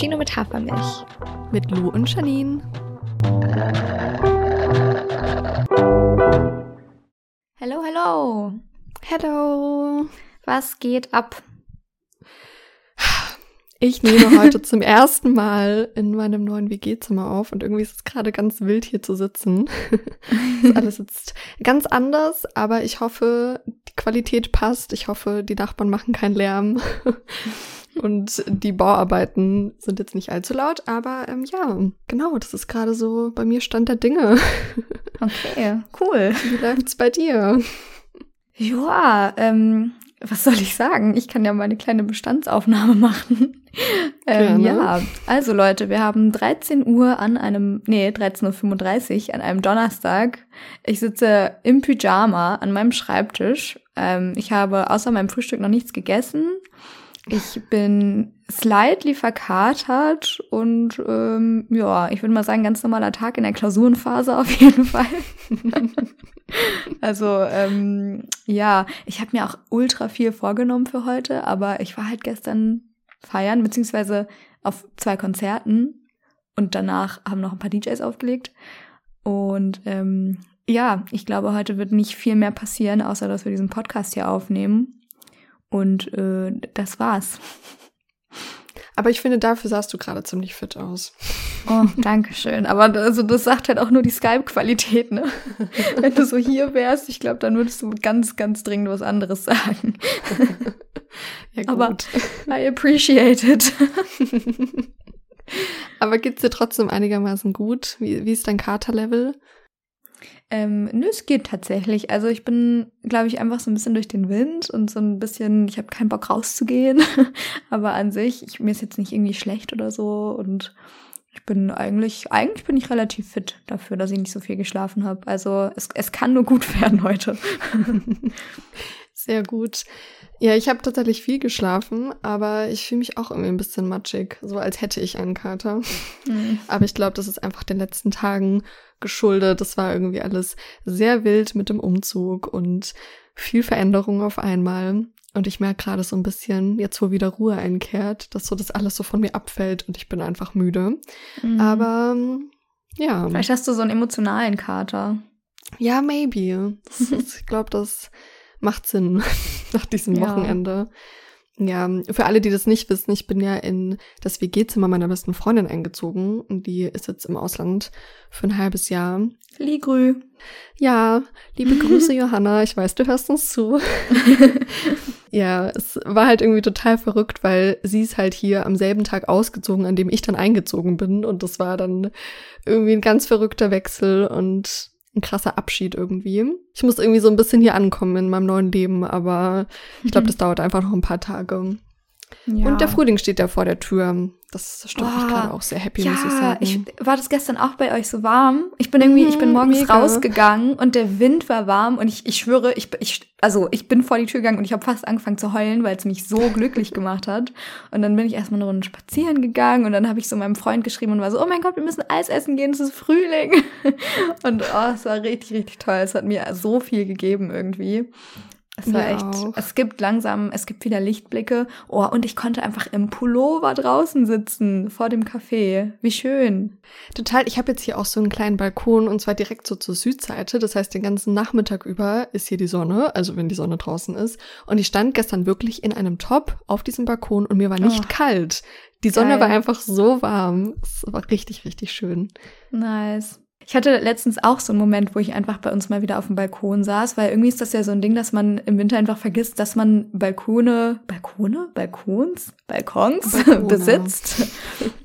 Cappuccino mit Hafermilch. Mit Lou und Janine. Hallo, hallo. Hallo. Was geht ab? Ich nehme heute zum ersten Mal in meinem neuen WG-Zimmer auf und irgendwie ist es gerade ganz wild hier zu sitzen. ist alles jetzt ganz anders, aber ich hoffe, die Qualität passt. Ich hoffe, die Nachbarn machen keinen Lärm. und die Bauarbeiten sind jetzt nicht allzu laut, aber ähm, ja, genau, das ist gerade so bei mir Stand der Dinge. Okay, cool. Wie läuft's bei dir? Ja, ähm, was soll ich sagen? Ich kann ja mal eine kleine Bestandsaufnahme machen. ähm, ja, also Leute, wir haben 13 Uhr an einem, nee, 13.35 Uhr an einem Donnerstag. Ich sitze im Pyjama an meinem Schreibtisch. Ähm, ich habe außer meinem Frühstück noch nichts gegessen. Ich bin slightly verkatert und ähm, ja, ich würde mal sagen, ganz normaler Tag in der Klausurenphase auf jeden Fall. also ähm, ja, ich habe mir auch ultra viel vorgenommen für heute, aber ich war halt gestern feiern, beziehungsweise auf zwei Konzerten und danach haben noch ein paar DJs aufgelegt. Und ähm, ja, ich glaube, heute wird nicht viel mehr passieren, außer dass wir diesen Podcast hier aufnehmen. Und äh, das war's. Aber ich finde, dafür sahst du gerade ziemlich fit aus. Oh, danke schön. Aber also, das sagt halt auch nur die Skype-Qualität, ne? Wenn du so hier wärst, ich glaube, dann würdest du ganz, ganz dringend was anderes sagen. ja, gut. Aber I appreciate it. Aber geht's dir trotzdem einigermaßen gut? Wie, wie ist dein Katerlevel? Ähm, nö, es geht tatsächlich. Also ich bin, glaube ich, einfach so ein bisschen durch den Wind und so ein bisschen, ich habe keinen Bock rauszugehen. Aber an sich, ich, mir ist jetzt nicht irgendwie schlecht oder so. Und ich bin eigentlich, eigentlich bin ich relativ fit dafür, dass ich nicht so viel geschlafen habe. Also es, es kann nur gut werden heute. Sehr gut. Ja, ich habe tatsächlich viel geschlafen, aber ich fühle mich auch irgendwie ein bisschen matschig, so als hätte ich einen Kater. Mhm. Aber ich glaube, das ist einfach den letzten Tagen geschuldet. Das war irgendwie alles sehr wild mit dem Umzug und viel Veränderung auf einmal. Und ich merke gerade so ein bisschen, jetzt wo wieder Ruhe einkehrt, dass so das alles so von mir abfällt und ich bin einfach müde. Mhm. Aber ja. Vielleicht hast du so einen emotionalen Kater. Ja, maybe. Ist, ich glaube, das macht Sinn nach diesem ja. Wochenende. Ja, für alle, die das nicht wissen, ich bin ja in das WG-Zimmer meiner besten Freundin eingezogen und die ist jetzt im Ausland für ein halbes Jahr. Ligrü. Ja, liebe Grüße, Johanna. Ich weiß, du hörst uns zu. ja, es war halt irgendwie total verrückt, weil sie ist halt hier am selben Tag ausgezogen, an dem ich dann eingezogen bin und das war dann irgendwie ein ganz verrückter Wechsel und ein krasser Abschied irgendwie. Ich muss irgendwie so ein bisschen hier ankommen in meinem neuen Leben, aber ich glaube, das dauert einfach noch ein paar Tage. Ja. Und der Frühling steht ja vor der Tür. Das stimmt mich gerade auch sehr happy, ja, muss ich sagen. Ich, war das gestern auch bei euch so warm? Ich bin irgendwie, ich bin mhm, morgens Mega. rausgegangen und der Wind war warm und ich, ich schwöre, ich, ich, also ich bin vor die Tür gegangen und ich habe fast angefangen zu heulen, weil es mich so glücklich gemacht hat. Und dann bin ich erstmal eine Runde spazieren gegangen und dann habe ich so meinem Freund geschrieben und war so, oh mein Gott, wir müssen Eis essen gehen, es ist Frühling. Und oh, es war richtig, richtig toll. Es hat mir so viel gegeben irgendwie. Es war echt, auch. es gibt langsam, es gibt wieder Lichtblicke. Oh, und ich konnte einfach im Pullover draußen sitzen, vor dem Café. Wie schön. Total, ich habe jetzt hier auch so einen kleinen Balkon und zwar direkt so zur Südseite. Das heißt, den ganzen Nachmittag über ist hier die Sonne, also wenn die Sonne draußen ist. Und ich stand gestern wirklich in einem Top auf diesem Balkon und mir war nicht oh. kalt. Die Sonne Geil. war einfach so warm. Es war richtig, richtig schön. Nice. Ich hatte letztens auch so einen Moment, wo ich einfach bei uns mal wieder auf dem Balkon saß, weil irgendwie ist das ja so ein Ding, dass man im Winter einfach vergisst, dass man Balkone, Balkone, Balkons, Balkons Balkone. besitzt.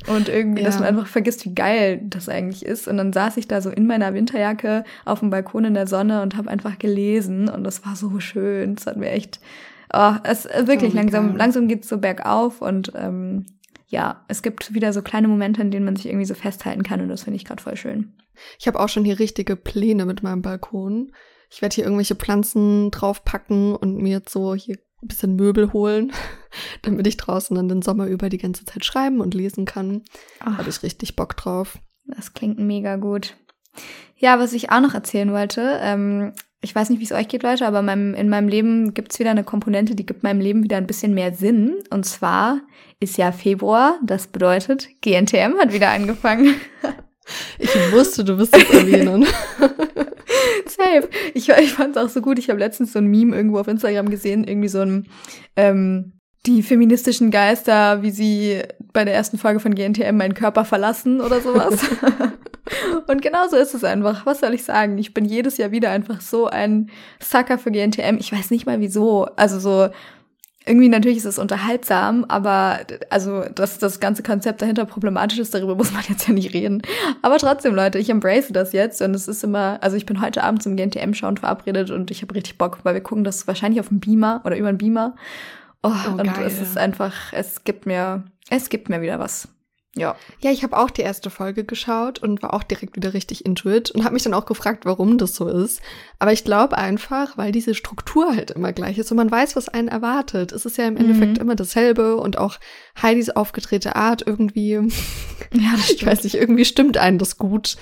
Und irgendwie, ja. dass man einfach vergisst, wie geil das eigentlich ist. Und dann saß ich da so in meiner Winterjacke auf dem Balkon in der Sonne und habe einfach gelesen und das war so schön. Es hat mir echt, oh, es wirklich oh, langsam, geil. langsam geht's so bergauf und ähm, ja, es gibt wieder so kleine Momente, in denen man sich irgendwie so festhalten kann und das finde ich gerade voll schön. Ich habe auch schon hier richtige Pläne mit meinem Balkon. Ich werde hier irgendwelche Pflanzen draufpacken und mir jetzt so hier ein bisschen Möbel holen, damit ich draußen dann den Sommer über die ganze Zeit schreiben und lesen kann. Habe ich richtig Bock drauf. Das klingt mega gut. Ja, was ich auch noch erzählen wollte, ähm, ich weiß nicht, wie es euch geht, Leute, aber in meinem, in meinem Leben gibt es wieder eine Komponente, die gibt meinem Leben wieder ein bisschen mehr Sinn. Und zwar ist ja Februar, das bedeutet, GNTM hat wieder angefangen. Ich wusste, du wirst es erwähnen. Safe. Ich, ich fand es auch so gut. Ich habe letztens so ein Meme irgendwo auf Instagram gesehen, irgendwie so ein ähm, die feministischen Geister, wie sie bei der ersten Folge von GNTM meinen Körper verlassen oder sowas. Und genauso ist es einfach. Was soll ich sagen? Ich bin jedes Jahr wieder einfach so ein Sucker für GNTM. Ich weiß nicht mal wieso. Also so, irgendwie natürlich ist es unterhaltsam, aber also, dass das ganze Konzept dahinter problematisch ist, darüber muss man jetzt ja nicht reden. Aber trotzdem, Leute, ich embrace das jetzt und es ist immer, also ich bin heute Abend zum GNTM-Schauen verabredet und ich habe richtig Bock, weil wir gucken das wahrscheinlich auf dem Beamer oder über einen Beamer. Oh, oh und geil. es ist einfach, es gibt mir, es gibt mir wieder was. Ja. Ja, ich habe auch die erste Folge geschaut und war auch direkt wieder richtig into it und habe mich dann auch gefragt, warum das so ist. Aber ich glaube einfach, weil diese Struktur halt immer gleich ist und man weiß, was einen erwartet. Es ist ja im Endeffekt mhm. immer dasselbe und auch Heidis aufgedrehte Art irgendwie. Ja, ich weiß nicht, irgendwie stimmt einen das gut.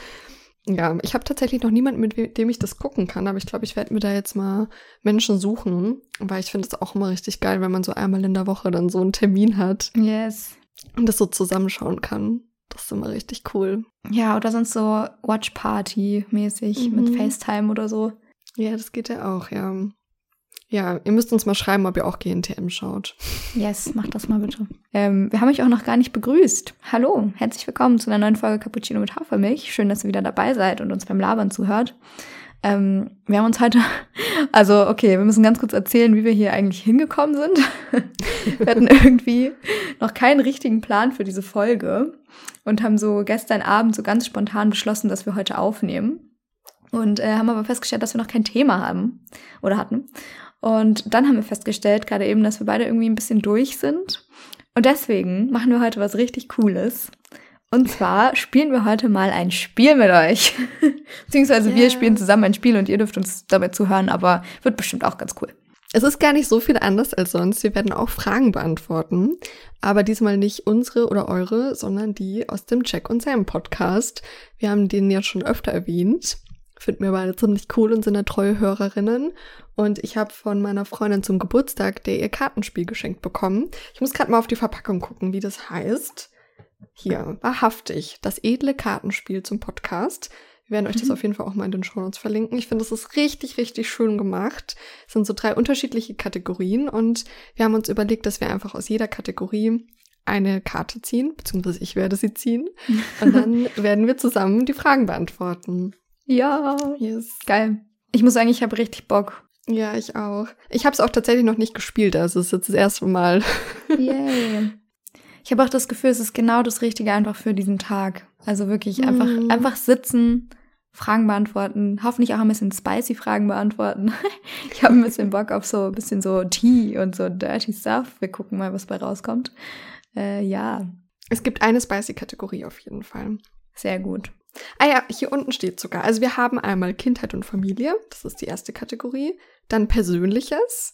Ja, ich habe tatsächlich noch niemanden, mit dem ich das gucken kann, aber ich glaube, ich werde mir da jetzt mal Menschen suchen, weil ich finde es auch immer richtig geil, wenn man so einmal in der Woche dann so einen Termin hat. Yes. Und das so zusammenschauen kann. Das ist immer richtig cool. Ja, oder sonst so Watch Party mäßig mhm. mit FaceTime oder so. Ja, das geht ja auch, ja. Ja, ihr müsst uns mal schreiben, ob ihr auch GNTM schaut. Yes, macht das mal bitte. Ähm, wir haben euch auch noch gar nicht begrüßt. Hallo, herzlich willkommen zu einer neuen Folge Cappuccino mit Hafermilch. Schön, dass ihr wieder dabei seid und uns beim Labern zuhört. Ähm, wir haben uns heute, also okay, wir müssen ganz kurz erzählen, wie wir hier eigentlich hingekommen sind. wir hatten irgendwie noch keinen richtigen Plan für diese Folge und haben so gestern Abend so ganz spontan beschlossen, dass wir heute aufnehmen. Und äh, haben aber festgestellt, dass wir noch kein Thema haben oder hatten. Und dann haben wir festgestellt, gerade eben, dass wir beide irgendwie ein bisschen durch sind. Und deswegen machen wir heute was richtig Cooles. Und zwar spielen wir heute mal ein Spiel mit euch. Beziehungsweise yeah. wir spielen zusammen ein Spiel und ihr dürft uns dabei zuhören, aber wird bestimmt auch ganz cool. Es ist gar nicht so viel anders als sonst. Wir werden auch Fragen beantworten, aber diesmal nicht unsere oder eure, sondern die aus dem Jack und Sam Podcast. Wir haben den ja schon öfter erwähnt finden wir beide ziemlich cool und sind da treue Hörerinnen. Und ich habe von meiner Freundin zum Geburtstag der ihr Kartenspiel geschenkt bekommen. Ich muss gerade mal auf die Verpackung gucken, wie das heißt. Hier, wahrhaftig, das edle Kartenspiel zum Podcast. Wir werden euch das mhm. auf jeden Fall auch mal in den Show Notes verlinken. Ich finde, das ist richtig, richtig schön gemacht. Es sind so drei unterschiedliche Kategorien und wir haben uns überlegt, dass wir einfach aus jeder Kategorie eine Karte ziehen, beziehungsweise ich werde sie ziehen. Und dann werden wir zusammen die Fragen beantworten. Ja, yes. geil. Ich muss sagen, ich habe richtig Bock. Ja, ich auch. Ich habe es auch tatsächlich noch nicht gespielt, also es ist jetzt das erste Mal. Yay. Ich habe auch das Gefühl, es ist genau das Richtige einfach für diesen Tag. Also wirklich einfach, mm. einfach sitzen, Fragen beantworten, hoffentlich auch ein bisschen spicy Fragen beantworten. ich habe ein bisschen Bock auf so ein bisschen so Tea und so Dirty Stuff. Wir gucken mal, was bei rauskommt. Äh, ja. Es gibt eine spicy Kategorie auf jeden Fall. Sehr gut. Ah ja, hier unten steht sogar. Also wir haben einmal Kindheit und Familie, das ist die erste Kategorie, dann Persönliches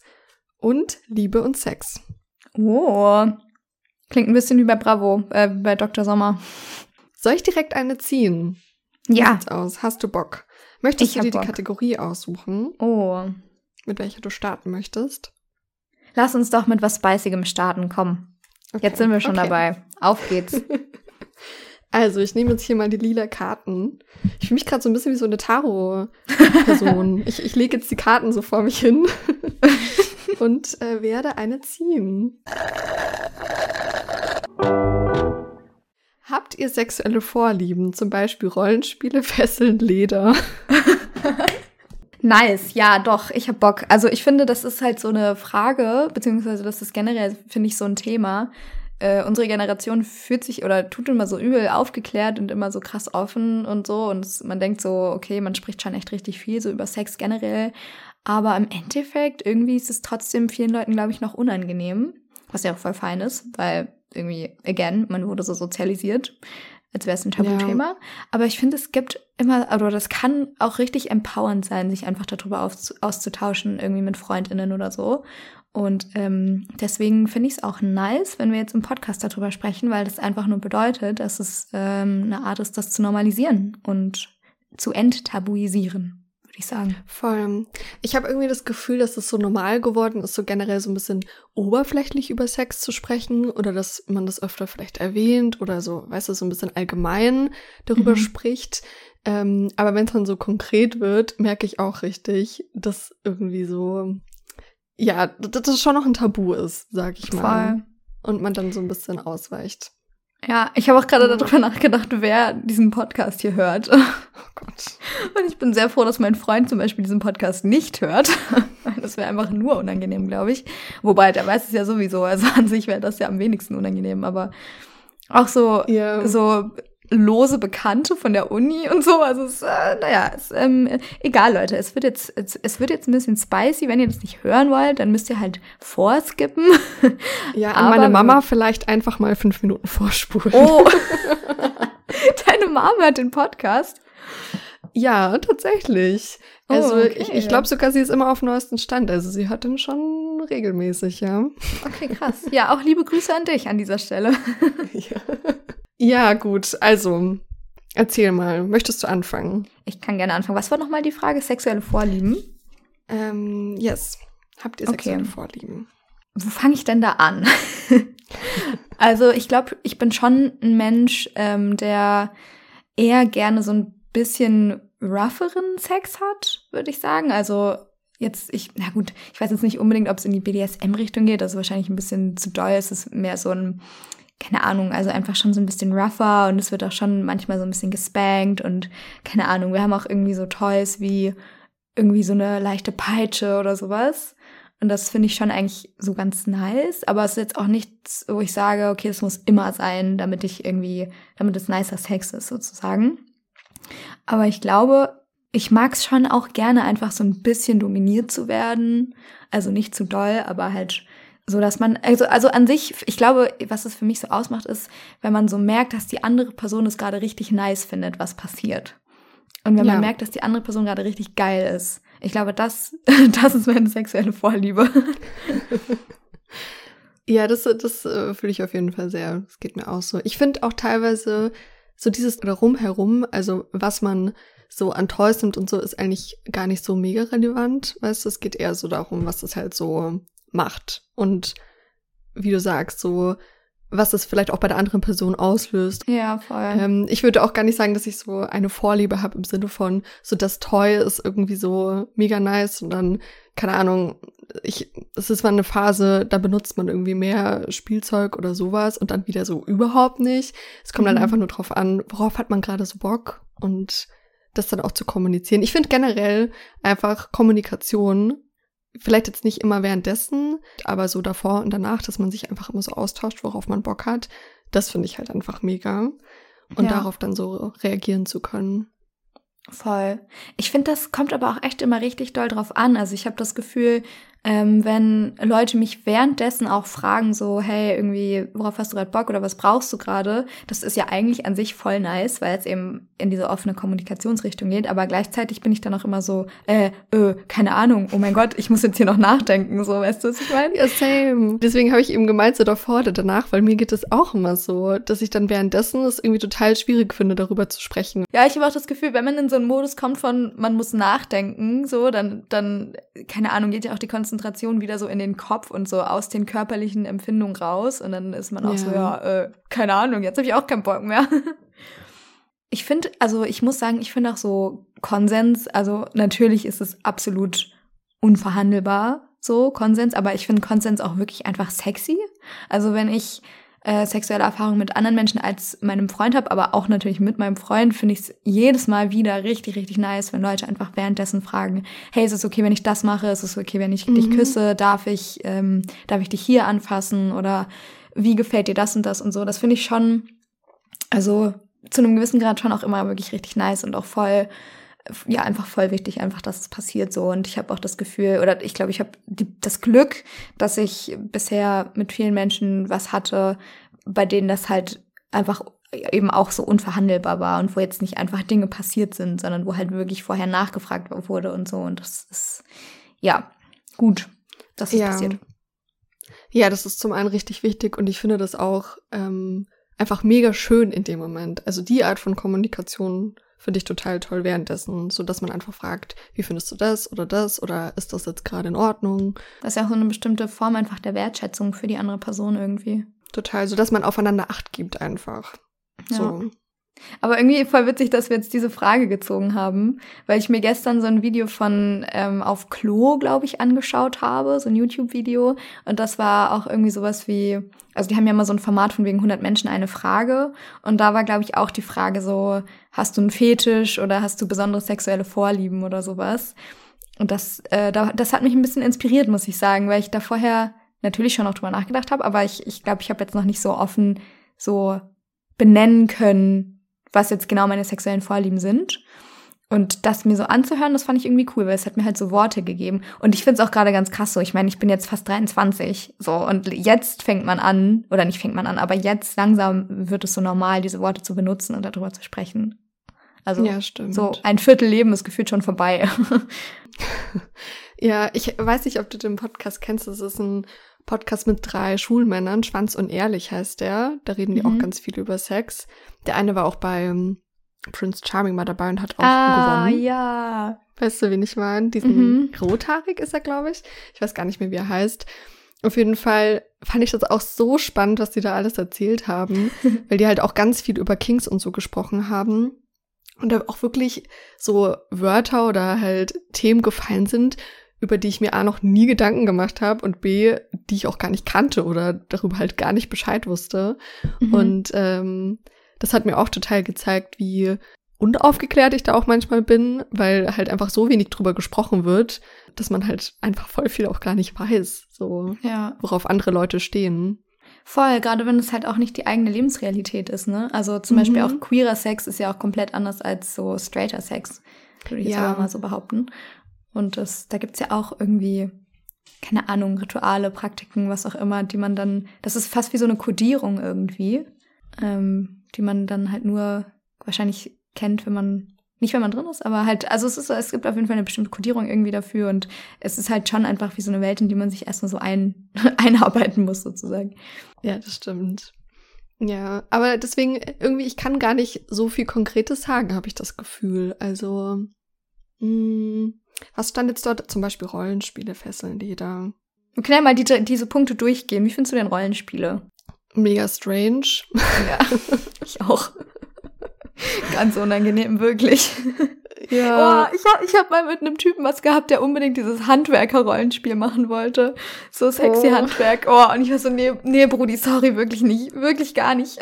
und Liebe und Sex. Oh, klingt ein bisschen wie bei Bravo, äh, bei Dr. Sommer. Soll ich direkt eine ziehen? Ja. Sieht's aus? Hast du Bock? Möchtest ich du dir Bock. die Kategorie aussuchen? Oh. Mit welcher du starten möchtest? Lass uns doch mit was Spicigem starten, komm. Okay. Jetzt sind wir schon okay. dabei. Auf geht's. Also, ich nehme jetzt hier mal die lila Karten. Ich fühle mich gerade so ein bisschen wie so eine Tarot-Person. ich, ich lege jetzt die Karten so vor mich hin und äh, werde eine ziehen. Ihr sexuelle Vorlieben, zum Beispiel Rollenspiele, Fesseln, Leder? Nice, ja, doch, ich hab Bock. Also ich finde, das ist halt so eine Frage, beziehungsweise das ist generell, finde ich, so ein Thema, äh, unsere Generation fühlt sich oder tut immer so übel aufgeklärt und immer so krass offen und so. Und es, man denkt so, okay, man spricht schon echt richtig viel so über Sex generell. Aber im Endeffekt, irgendwie ist es trotzdem vielen Leuten, glaube ich, noch unangenehm. Was ja auch voll fein ist, weil irgendwie, again, man wurde so sozialisiert, als wäre es ein Tabuthema. Ja. Aber ich finde, es gibt immer, oder das kann auch richtig empowernd sein, sich einfach darüber auszutauschen, irgendwie mit FreundInnen oder so. Und ähm, deswegen finde ich es auch nice, wenn wir jetzt im Podcast darüber sprechen, weil das einfach nur bedeutet, dass es ähm, eine Art ist, das zu normalisieren und zu enttabuisieren, ich sagen. Voll. Ich habe irgendwie das Gefühl, dass es so normal geworden ist, so generell so ein bisschen oberflächlich über Sex zu sprechen oder dass man das öfter vielleicht erwähnt oder so, weißt du, so ein bisschen allgemein darüber mhm. spricht. Ähm, aber wenn es dann so konkret wird, merke ich auch richtig, dass irgendwie so, ja, dass das schon noch ein Tabu ist, sag ich mal. Voll. Und man dann so ein bisschen ausweicht. Ja, ich habe auch gerade darüber nachgedacht, wer diesen Podcast hier hört. Oh Gott. Und ich bin sehr froh, dass mein Freund zum Beispiel diesen Podcast nicht hört. Das wäre einfach nur unangenehm, glaube ich. Wobei, der weiß es ja sowieso. Also an sich wäre das ja am wenigsten unangenehm. Aber auch so, yeah. so lose Bekannte von der Uni und so. Also es, äh, naja, es, ähm, egal, Leute. Es wird jetzt, es, es, wird jetzt ein bisschen spicy. Wenn ihr das nicht hören wollt, dann müsst ihr halt vorskippen. Ja, an meine Mama vielleicht einfach mal fünf Minuten vorspulen. Oh. Deine Mama hört den Podcast. Ja, tatsächlich. Also oh, okay. ich, ich glaube sogar, sie ist immer auf dem neuesten Stand. Also sie hört den schon regelmäßig, ja. Okay, krass. Ja, auch liebe Grüße an dich an dieser Stelle. ja. Ja, gut. Also, erzähl mal. Möchtest du anfangen? Ich kann gerne anfangen. Was war nochmal die Frage? Sexuelle Vorlieben? Ähm, yes. Habt ihr sexuelle okay. Vorlieben? Wo fange ich denn da an? also, ich glaube, ich bin schon ein Mensch, ähm, der eher gerne so ein bisschen rougheren Sex hat, würde ich sagen. Also, jetzt, ich, na gut, ich weiß jetzt nicht unbedingt, ob es in die BDSM-Richtung geht, also wahrscheinlich ein bisschen zu doll. Es ist mehr so ein keine Ahnung, also einfach schon so ein bisschen rougher und es wird auch schon manchmal so ein bisschen gespankt und keine Ahnung, wir haben auch irgendwie so Toys wie irgendwie so eine leichte Peitsche oder sowas. Und das finde ich schon eigentlich so ganz nice, aber es ist jetzt auch nichts, wo ich sage, okay, es muss immer sein, damit ich irgendwie, damit es nicer Sex ist sozusagen. Aber ich glaube, ich mag es schon auch gerne einfach so ein bisschen dominiert zu werden. Also nicht zu doll, aber halt so dass man, also, also an sich, ich glaube, was es für mich so ausmacht, ist, wenn man so merkt, dass die andere Person es gerade richtig nice findet, was passiert. Und wenn ja. man merkt, dass die andere Person gerade richtig geil ist. Ich glaube, das, das ist meine sexuelle Vorliebe. ja, das, das äh, fühle ich auf jeden Fall sehr. Das geht mir auch so. Ich finde auch teilweise so dieses drumherum, also was man so an Toys nimmt und so, ist eigentlich gar nicht so mega relevant. Weißt du, es geht eher so darum, was es halt so macht. Und wie du sagst, so was es vielleicht auch bei der anderen Person auslöst. Ja, voll. Ähm, ich würde auch gar nicht sagen, dass ich so eine Vorliebe habe im Sinne von, so das Toy ist irgendwie so mega nice und dann, keine Ahnung, ich, es ist mal eine Phase, da benutzt man irgendwie mehr Spielzeug oder sowas und dann wieder so überhaupt nicht. Es kommt mhm. dann einfach nur drauf an, worauf hat man gerade so Bock und das dann auch zu kommunizieren. Ich finde generell einfach Kommunikation vielleicht jetzt nicht immer währenddessen, aber so davor und danach, dass man sich einfach immer so austauscht, worauf man Bock hat, das finde ich halt einfach mega. Und ja. darauf dann so reagieren zu können. Voll. Ich finde, das kommt aber auch echt immer richtig doll drauf an. Also ich habe das Gefühl, ähm, wenn Leute mich währenddessen auch fragen, so, hey, irgendwie, worauf hast du gerade Bock oder was brauchst du gerade? Das ist ja eigentlich an sich voll nice, weil es eben in diese offene Kommunikationsrichtung geht. Aber gleichzeitig bin ich dann auch immer so, äh, äh, keine Ahnung, oh mein Gott, ich muss jetzt hier noch nachdenken, so, weißt du, was ich meine? Ja, same. Deswegen habe ich eben gemeint, so davor oder danach, weil mir geht es auch immer so, dass ich dann währenddessen es irgendwie total schwierig finde, darüber zu sprechen. Ja, ich habe auch das Gefühl, wenn man in so einen Modus kommt von, man muss nachdenken, so, dann, dann, keine Ahnung, geht ja auch die Konzentration Konzentration wieder so in den Kopf und so aus den körperlichen Empfindungen raus. Und dann ist man auch ja. so, ja, äh, keine Ahnung, jetzt habe ich auch keinen Bock mehr. Ich finde, also ich muss sagen, ich finde auch so Konsens, also natürlich ist es absolut unverhandelbar, so Konsens, aber ich finde Konsens auch wirklich einfach sexy. Also wenn ich äh, sexuelle Erfahrungen mit anderen Menschen als meinem Freund habe, aber auch natürlich mit meinem Freund, finde ich es jedes Mal wieder richtig, richtig nice, wenn Leute einfach währenddessen fragen, hey, ist es okay, wenn ich das mache? Ist es okay, wenn ich mhm. dich küsse? Darf ich, ähm, darf ich dich hier anfassen? Oder wie gefällt dir das und das und so? Das finde ich schon, also zu einem gewissen Grad schon auch immer wirklich richtig nice und auch voll ja einfach voll wichtig, einfach, dass es passiert so. Und ich habe auch das Gefühl, oder ich glaube, ich habe das Glück, dass ich bisher mit vielen Menschen was hatte, bei denen das halt einfach eben auch so unverhandelbar war und wo jetzt nicht einfach Dinge passiert sind, sondern wo halt wirklich vorher nachgefragt wurde und so. Und das ist ja gut, dass es ja. passiert. Ja, das ist zum einen richtig wichtig und ich finde das auch ähm, einfach mega schön in dem Moment. Also die Art von Kommunikation finde ich total toll währenddessen, so dass man einfach fragt, wie findest du das oder das oder ist das jetzt gerade in Ordnung? Das ist ja auch so eine bestimmte Form einfach der Wertschätzung für die andere Person irgendwie. Total, so dass man aufeinander Acht gibt einfach. So. Aber irgendwie voll witzig, dass wir jetzt diese Frage gezogen haben, weil ich mir gestern so ein Video von ähm, auf Klo, glaube ich, angeschaut habe, so ein YouTube-Video. Und das war auch irgendwie sowas wie, also die haben ja immer so ein Format von wegen 100 Menschen eine Frage. Und da war, glaube ich, auch die Frage so, hast du einen Fetisch oder hast du besondere sexuelle Vorlieben oder sowas? Und das, äh, das hat mich ein bisschen inspiriert, muss ich sagen, weil ich da vorher natürlich schon auch drüber nachgedacht habe, aber ich glaube, ich, glaub, ich habe jetzt noch nicht so offen so benennen können, was jetzt genau meine sexuellen Vorlieben sind. Und das mir so anzuhören, das fand ich irgendwie cool, weil es hat mir halt so Worte gegeben. Und ich finde es auch gerade ganz krass so. Ich meine, ich bin jetzt fast 23. So, und jetzt fängt man an, oder nicht fängt man an, aber jetzt langsam wird es so normal, diese Worte zu benutzen und darüber zu sprechen. Also ja, so ein Viertel Leben ist gefühlt schon vorbei. ja, ich weiß nicht, ob du den Podcast kennst. Das ist ein Podcast mit drei Schulmännern, Schwanz und Ehrlich heißt der. Da reden die mhm. auch ganz viel über Sex. Der eine war auch bei Prince Charming mal dabei und hat auch ah, gewonnen. ja. Weißt du, wen ich meine? Diesen mhm. rothaarig ist er, glaube ich. Ich weiß gar nicht mehr, wie er heißt. Auf jeden Fall fand ich das auch so spannend, was die da alles erzählt haben, weil die halt auch ganz viel über Kings und so gesprochen haben und da auch wirklich so Wörter oder halt Themen gefallen sind, über die ich mir A noch nie Gedanken gemacht habe und B, die ich auch gar nicht kannte oder darüber halt gar nicht Bescheid wusste. Mhm. Und ähm, das hat mir auch total gezeigt, wie unaufgeklärt ich da auch manchmal bin, weil halt einfach so wenig drüber gesprochen wird, dass man halt einfach voll viel auch gar nicht weiß, so ja. worauf andere Leute stehen. Voll, gerade wenn es halt auch nicht die eigene Lebensrealität ist, ne? Also zum mhm. Beispiel auch queerer Sex ist ja auch komplett anders als so straighter Sex, würde ich ja. jetzt mal so behaupten. Und das, da gibt's ja auch irgendwie, keine Ahnung, Rituale, Praktiken, was auch immer, die man dann, das ist fast wie so eine Kodierung irgendwie, ähm, die man dann halt nur wahrscheinlich kennt, wenn man, nicht wenn man drin ist, aber halt, also es ist, es gibt auf jeden Fall eine bestimmte Kodierung irgendwie dafür und es ist halt schon einfach wie so eine Welt, in die man sich erstmal so ein, einarbeiten muss, sozusagen. Ja, das stimmt. Ja, aber deswegen irgendwie, ich kann gar nicht so viel Konkretes sagen, habe ich das Gefühl. Also, mh, mm, was stand jetzt dort? Zum Beispiel Rollenspiele fesseln die da. Wir können ja mal die, diese Punkte durchgehen. Wie findest du denn Rollenspiele? Mega strange. Ja, ich auch. Ganz unangenehm, wirklich. Ja. Oh, ich habe ich hab mal mit einem Typen was gehabt, der unbedingt dieses Handwerker-Rollenspiel machen wollte. So sexy oh. Handwerk. Oh, und ich war so, nee, nee, Brudi, sorry, wirklich nicht. Wirklich gar nicht.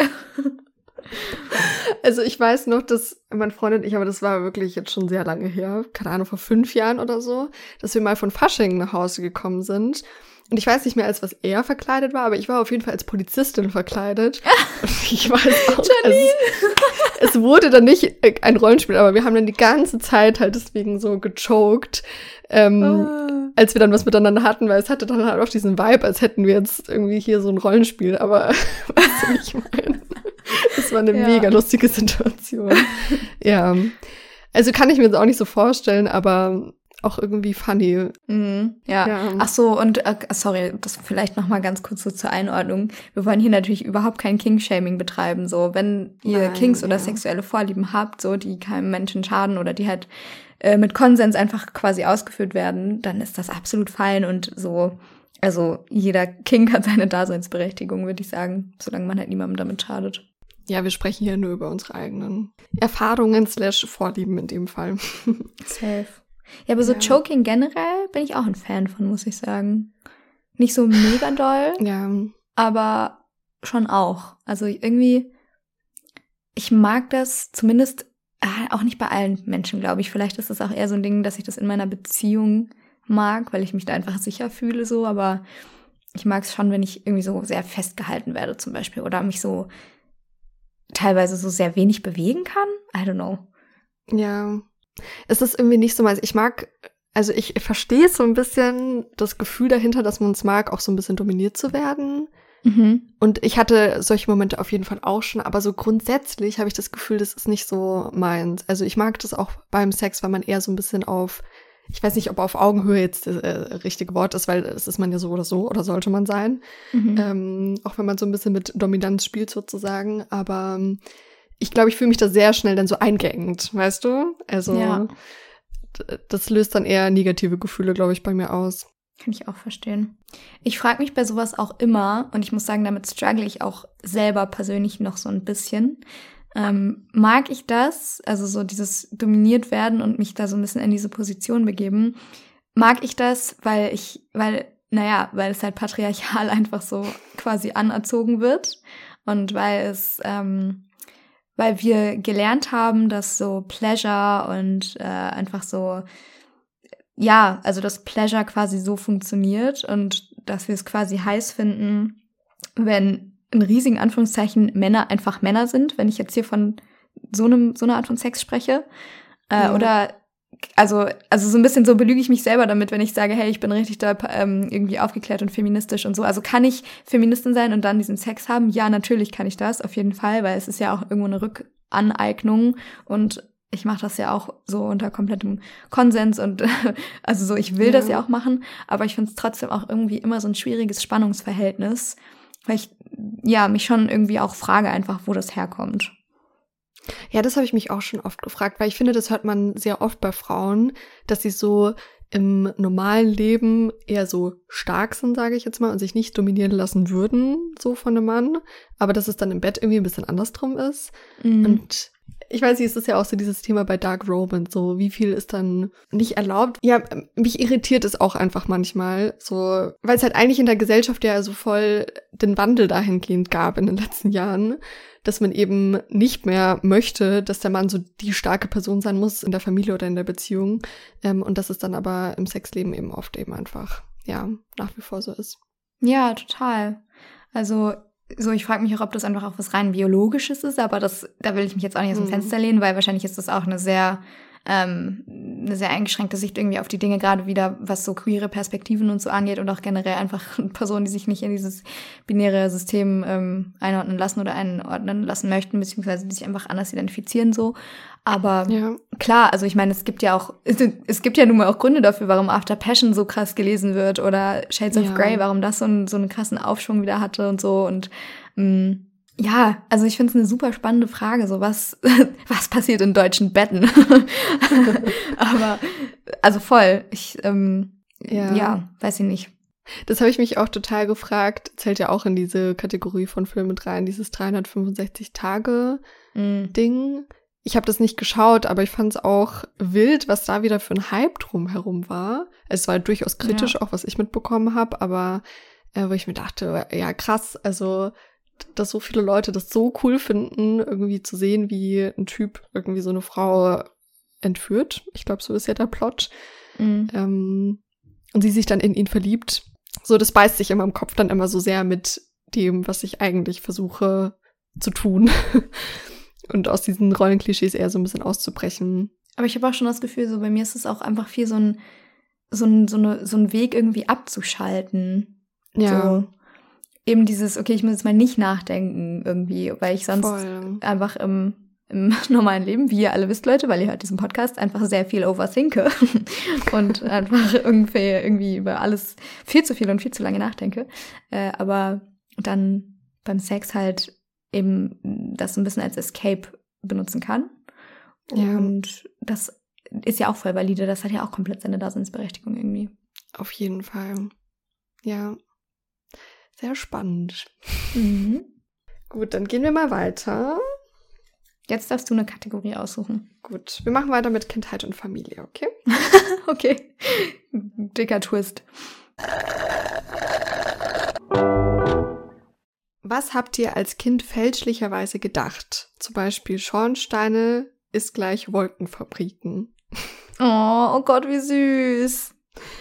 Also ich weiß noch, dass mein Freund und ich, aber das war wirklich jetzt schon sehr lange her, keine Ahnung, vor fünf Jahren oder so, dass wir mal von Fasching nach Hause gekommen sind. Und ich weiß nicht mehr, als was er verkleidet war, aber ich war auf jeden Fall als Polizistin verkleidet. Und ich weiß auch, es, es, wurde dann nicht ein Rollenspiel, aber wir haben dann die ganze Zeit halt deswegen so gechoked, ähm, oh. als wir dann was miteinander hatten, weil es hatte dann halt auch diesen Vibe, als hätten wir jetzt irgendwie hier so ein Rollenspiel, aber weißt du, ich meine? Das war eine ja. mega lustige Situation. ja. Also kann ich mir jetzt auch nicht so vorstellen, aber auch irgendwie funny. Mhm, ja. ja. Ach so, und äh, sorry, das vielleicht noch mal ganz kurz so zur Einordnung. Wir wollen hier natürlich überhaupt kein King-Shaming betreiben. So, wenn ihr Nein, Kings ja. oder sexuelle Vorlieben habt, so die keinem Menschen schaden oder die halt äh, mit Konsens einfach quasi ausgeführt werden, dann ist das absolut fein und so. Also jeder King hat seine Daseinsberechtigung, würde ich sagen, solange man halt niemandem damit schadet. Ja, wir sprechen hier nur über unsere eigenen Erfahrungen slash Vorlieben in dem Fall. Safe. Ja, aber so ja. Choking generell bin ich auch ein Fan von, muss ich sagen. Nicht so mega doll. ja. Aber schon auch. Also irgendwie, ich mag das zumindest äh, auch nicht bei allen Menschen, glaube ich. Vielleicht ist es auch eher so ein Ding, dass ich das in meiner Beziehung mag, weil ich mich da einfach sicher fühle, so. Aber ich mag es schon, wenn ich irgendwie so sehr festgehalten werde, zum Beispiel. Oder mich so teilweise so sehr wenig bewegen kann. I don't know. Ja. Es ist irgendwie nicht so meins. Ich mag, also ich verstehe so ein bisschen das Gefühl dahinter, dass man es mag, auch so ein bisschen dominiert zu werden. Mhm. Und ich hatte solche Momente auf jeden Fall auch schon, aber so grundsätzlich habe ich das Gefühl, das ist nicht so meins. Also ich mag das auch beim Sex, weil man eher so ein bisschen auf ich weiß nicht, ob auf Augenhöhe jetzt das äh, richtige Wort ist, weil das ist man ja so oder so oder sollte man sein. Mhm. Ähm, auch wenn man so ein bisschen mit Dominanz spielt sozusagen. Aber ähm, ich glaube, ich fühle mich da sehr schnell dann so eingeengt, weißt du? Also ja. das löst dann eher negative Gefühle, glaube ich, bei mir aus. Kann ich auch verstehen. Ich frage mich bei sowas auch immer, und ich muss sagen, damit struggle ich auch selber persönlich noch so ein bisschen. Ähm, mag ich das, also so dieses dominiert werden und mich da so ein bisschen in diese Position begeben, mag ich das, weil ich, weil, naja, weil es halt patriarchal einfach so quasi anerzogen wird und weil es, ähm, weil wir gelernt haben, dass so Pleasure und äh, einfach so ja, also dass Pleasure quasi so funktioniert und dass wir es quasi heiß finden, wenn in riesigen Anführungszeichen Männer einfach Männer sind, wenn ich jetzt hier von so einem so einer Art von Sex spreche. Äh, ja. Oder also, also so ein bisschen so belüge ich mich selber damit, wenn ich sage, hey, ich bin richtig da ähm, irgendwie aufgeklärt und feministisch und so. Also kann ich Feministin sein und dann diesen Sex haben? Ja, natürlich kann ich das, auf jeden Fall, weil es ist ja auch irgendwo eine Rückaneignung und ich mache das ja auch so unter komplettem Konsens und also so, ich will ja. das ja auch machen, aber ich finde es trotzdem auch irgendwie immer so ein schwieriges Spannungsverhältnis, weil ich ja mich schon irgendwie auch frage einfach, wo das herkommt. Ja, das habe ich mich auch schon oft gefragt, weil ich finde, das hört man sehr oft bei Frauen, dass sie so im normalen Leben eher so stark sind, sage ich jetzt mal, und sich nicht dominieren lassen würden, so von einem Mann, aber dass es dann im Bett irgendwie ein bisschen andersrum ist. Mhm. Und ich weiß nicht, es ist ja auch so dieses Thema bei Dark Romance, so wie viel ist dann nicht erlaubt. Ja, mich irritiert es auch einfach manchmal, so, weil es halt eigentlich in der Gesellschaft ja so voll den Wandel dahingehend gab in den letzten Jahren, dass man eben nicht mehr möchte, dass der Mann so die starke Person sein muss in der Familie oder in der Beziehung. Ähm, und dass es dann aber im Sexleben eben oft eben einfach, ja, nach wie vor so ist. Ja, total. Also so, ich frage mich auch, ob das einfach auch was rein biologisches ist, aber das, da will ich mich jetzt auch nicht aus dem mhm. Fenster lehnen, weil wahrscheinlich ist das auch eine sehr, ähm, eine sehr eingeschränkte Sicht irgendwie auf die Dinge, gerade wieder, was so queere Perspektiven und so angeht und auch generell einfach Personen, die sich nicht in dieses binäre System ähm, einordnen lassen oder einordnen lassen möchten, beziehungsweise die sich einfach anders identifizieren so. Aber ja. klar, also ich meine, es gibt ja auch, es, es, gibt ja nun mal auch Gründe dafür, warum After Passion so krass gelesen wird oder Shades ja. of Grey, warum das so, ein, so einen krassen Aufschwung wieder hatte und so. Und mh, mm, ja, also ich finde es eine super spannende Frage, so was, was passiert in deutschen Betten. Aber also voll, ich ähm, ja. ja, weiß ich nicht. Das habe ich mich auch total gefragt. Zählt ja auch in diese Kategorie von Filmen mit rein, dieses 365 Tage mm. Ding. Ich habe das nicht geschaut, aber ich fand es auch wild, was da wieder für ein Hype drumherum war. Es war durchaus kritisch, ja. auch was ich mitbekommen habe, aber äh, wo ich mir dachte, ja krass, also dass so viele Leute das so cool finden, irgendwie zu sehen, wie ein Typ irgendwie so eine Frau entführt. Ich glaube, so ist ja der Plot. Mhm. Ähm, und sie sich dann in ihn verliebt. So, das beißt sich immer im Kopf dann immer so sehr mit dem, was ich eigentlich versuche zu tun. und aus diesen Rollenklischees eher so ein bisschen auszubrechen. Aber ich habe auch schon das Gefühl, so bei mir ist es auch einfach viel so ein, so ein, so eine, so ein Weg irgendwie abzuschalten. Ja. So, eben dieses, okay, ich muss jetzt mal nicht nachdenken irgendwie, weil ich sonst Voll. einfach im, im normalen Leben, wie ihr alle wisst, Leute, weil ihr hört diesen Podcast, einfach sehr viel overthinke und einfach irgendwie, irgendwie über alles viel zu viel und viel zu lange nachdenke. Äh, aber dann beim Sex halt eben das so ein bisschen als Escape benutzen kann. Ja. Und das ist ja auch voll valide, das hat ja auch komplett seine Daseinsberechtigung irgendwie. Auf jeden Fall. Ja. Sehr spannend. Mhm. Gut, dann gehen wir mal weiter. Jetzt darfst du eine Kategorie aussuchen. Gut, wir machen weiter mit Kindheit und Familie, okay? okay. Dicker Twist. Was habt ihr als Kind fälschlicherweise gedacht? Zum Beispiel Schornsteine ist gleich Wolkenfabriken. Oh, oh Gott, wie süß.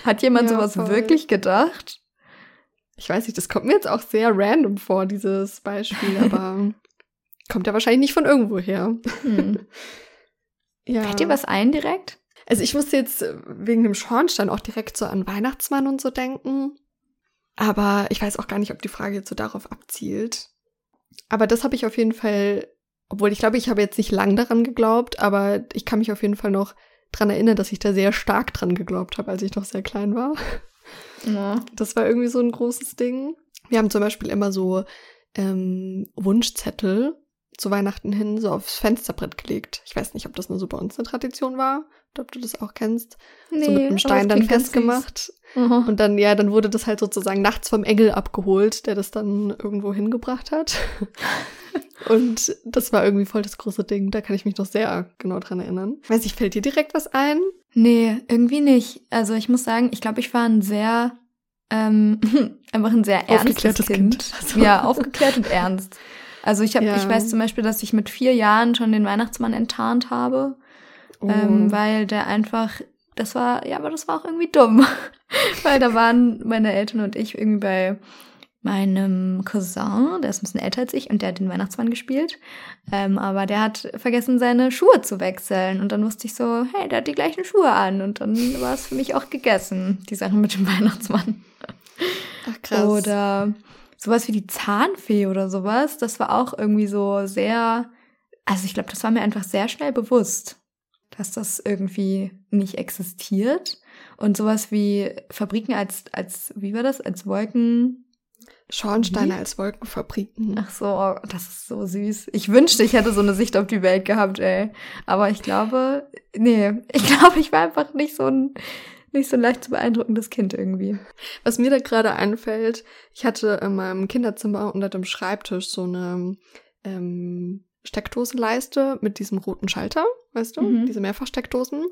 Hat jemand ja, sowas voll. wirklich gedacht? Ich weiß nicht, das kommt mir jetzt auch sehr random vor, dieses Beispiel, aber kommt ja wahrscheinlich nicht von irgendwo her. Hm. ja. Fällt dir was ein direkt? Also ich musste jetzt wegen dem Schornstein auch direkt so an Weihnachtsmann und so denken. Aber ich weiß auch gar nicht, ob die Frage jetzt so darauf abzielt. Aber das habe ich auf jeden Fall, obwohl ich glaube, ich habe jetzt nicht lang daran geglaubt, aber ich kann mich auf jeden Fall noch dran erinnern, dass ich da sehr stark dran geglaubt habe, als ich noch sehr klein war. Ja. Das war irgendwie so ein großes Ding. Wir haben zum Beispiel immer so ähm, Wunschzettel zu Weihnachten hin so aufs Fensterbrett gelegt. Ich weiß nicht, ob das nur so bei uns eine Tradition war oder ob du das auch kennst. so mit einem Stein dann festgemacht. Mhm. Und dann, ja, dann wurde das halt sozusagen nachts vom Engel abgeholt, der das dann irgendwo hingebracht hat. Und das war irgendwie voll das große Ding. Da kann ich mich noch sehr genau dran erinnern. Weiß ich, fällt dir direkt was ein? Nee, irgendwie nicht. Also ich muss sagen, ich glaube, ich war ein sehr, ähm, einfach ein sehr ernstes Aufgeklärtes Kind. Kind. Also- Ja, aufgeklärt und ernst. Also ich habe, Ja. ich weiß zum Beispiel, dass ich mit vier Jahren schon den Weihnachtsmann enttarnt habe, Oh. ähm, weil der einfach, das war, ja, aber das war auch irgendwie dumm, weil da waren meine Eltern und ich irgendwie bei meinem Cousin, der ist ein bisschen älter als ich und der hat den Weihnachtsmann gespielt, ähm, aber der hat vergessen, seine Schuhe zu wechseln und dann wusste ich so, hey, der hat die gleichen Schuhe an und dann war es für mich auch gegessen, die Sachen mit dem Weihnachtsmann. Ach, krass. Oder sowas wie die Zahnfee oder sowas. Das war auch irgendwie so sehr, also ich glaube, das war mir einfach sehr schnell bewusst, dass das irgendwie nicht existiert. Und sowas wie Fabriken als, als, wie war das, als Wolken. Schornsteine Wie? als Wolkenfabriken. Ach so, oh, das ist so süß. Ich wünschte, ich hätte so eine Sicht auf die Welt gehabt, ey. Aber ich glaube, nee, ich glaube, ich war einfach nicht so ein, nicht so leicht zu beeindruckendes Kind irgendwie. Was mir da gerade einfällt, ich hatte in meinem Kinderzimmer unter dem Schreibtisch so eine ähm, Steckdosenleiste mit diesem roten Schalter, weißt du, Mhm. diese Mehrfachsteckdosen.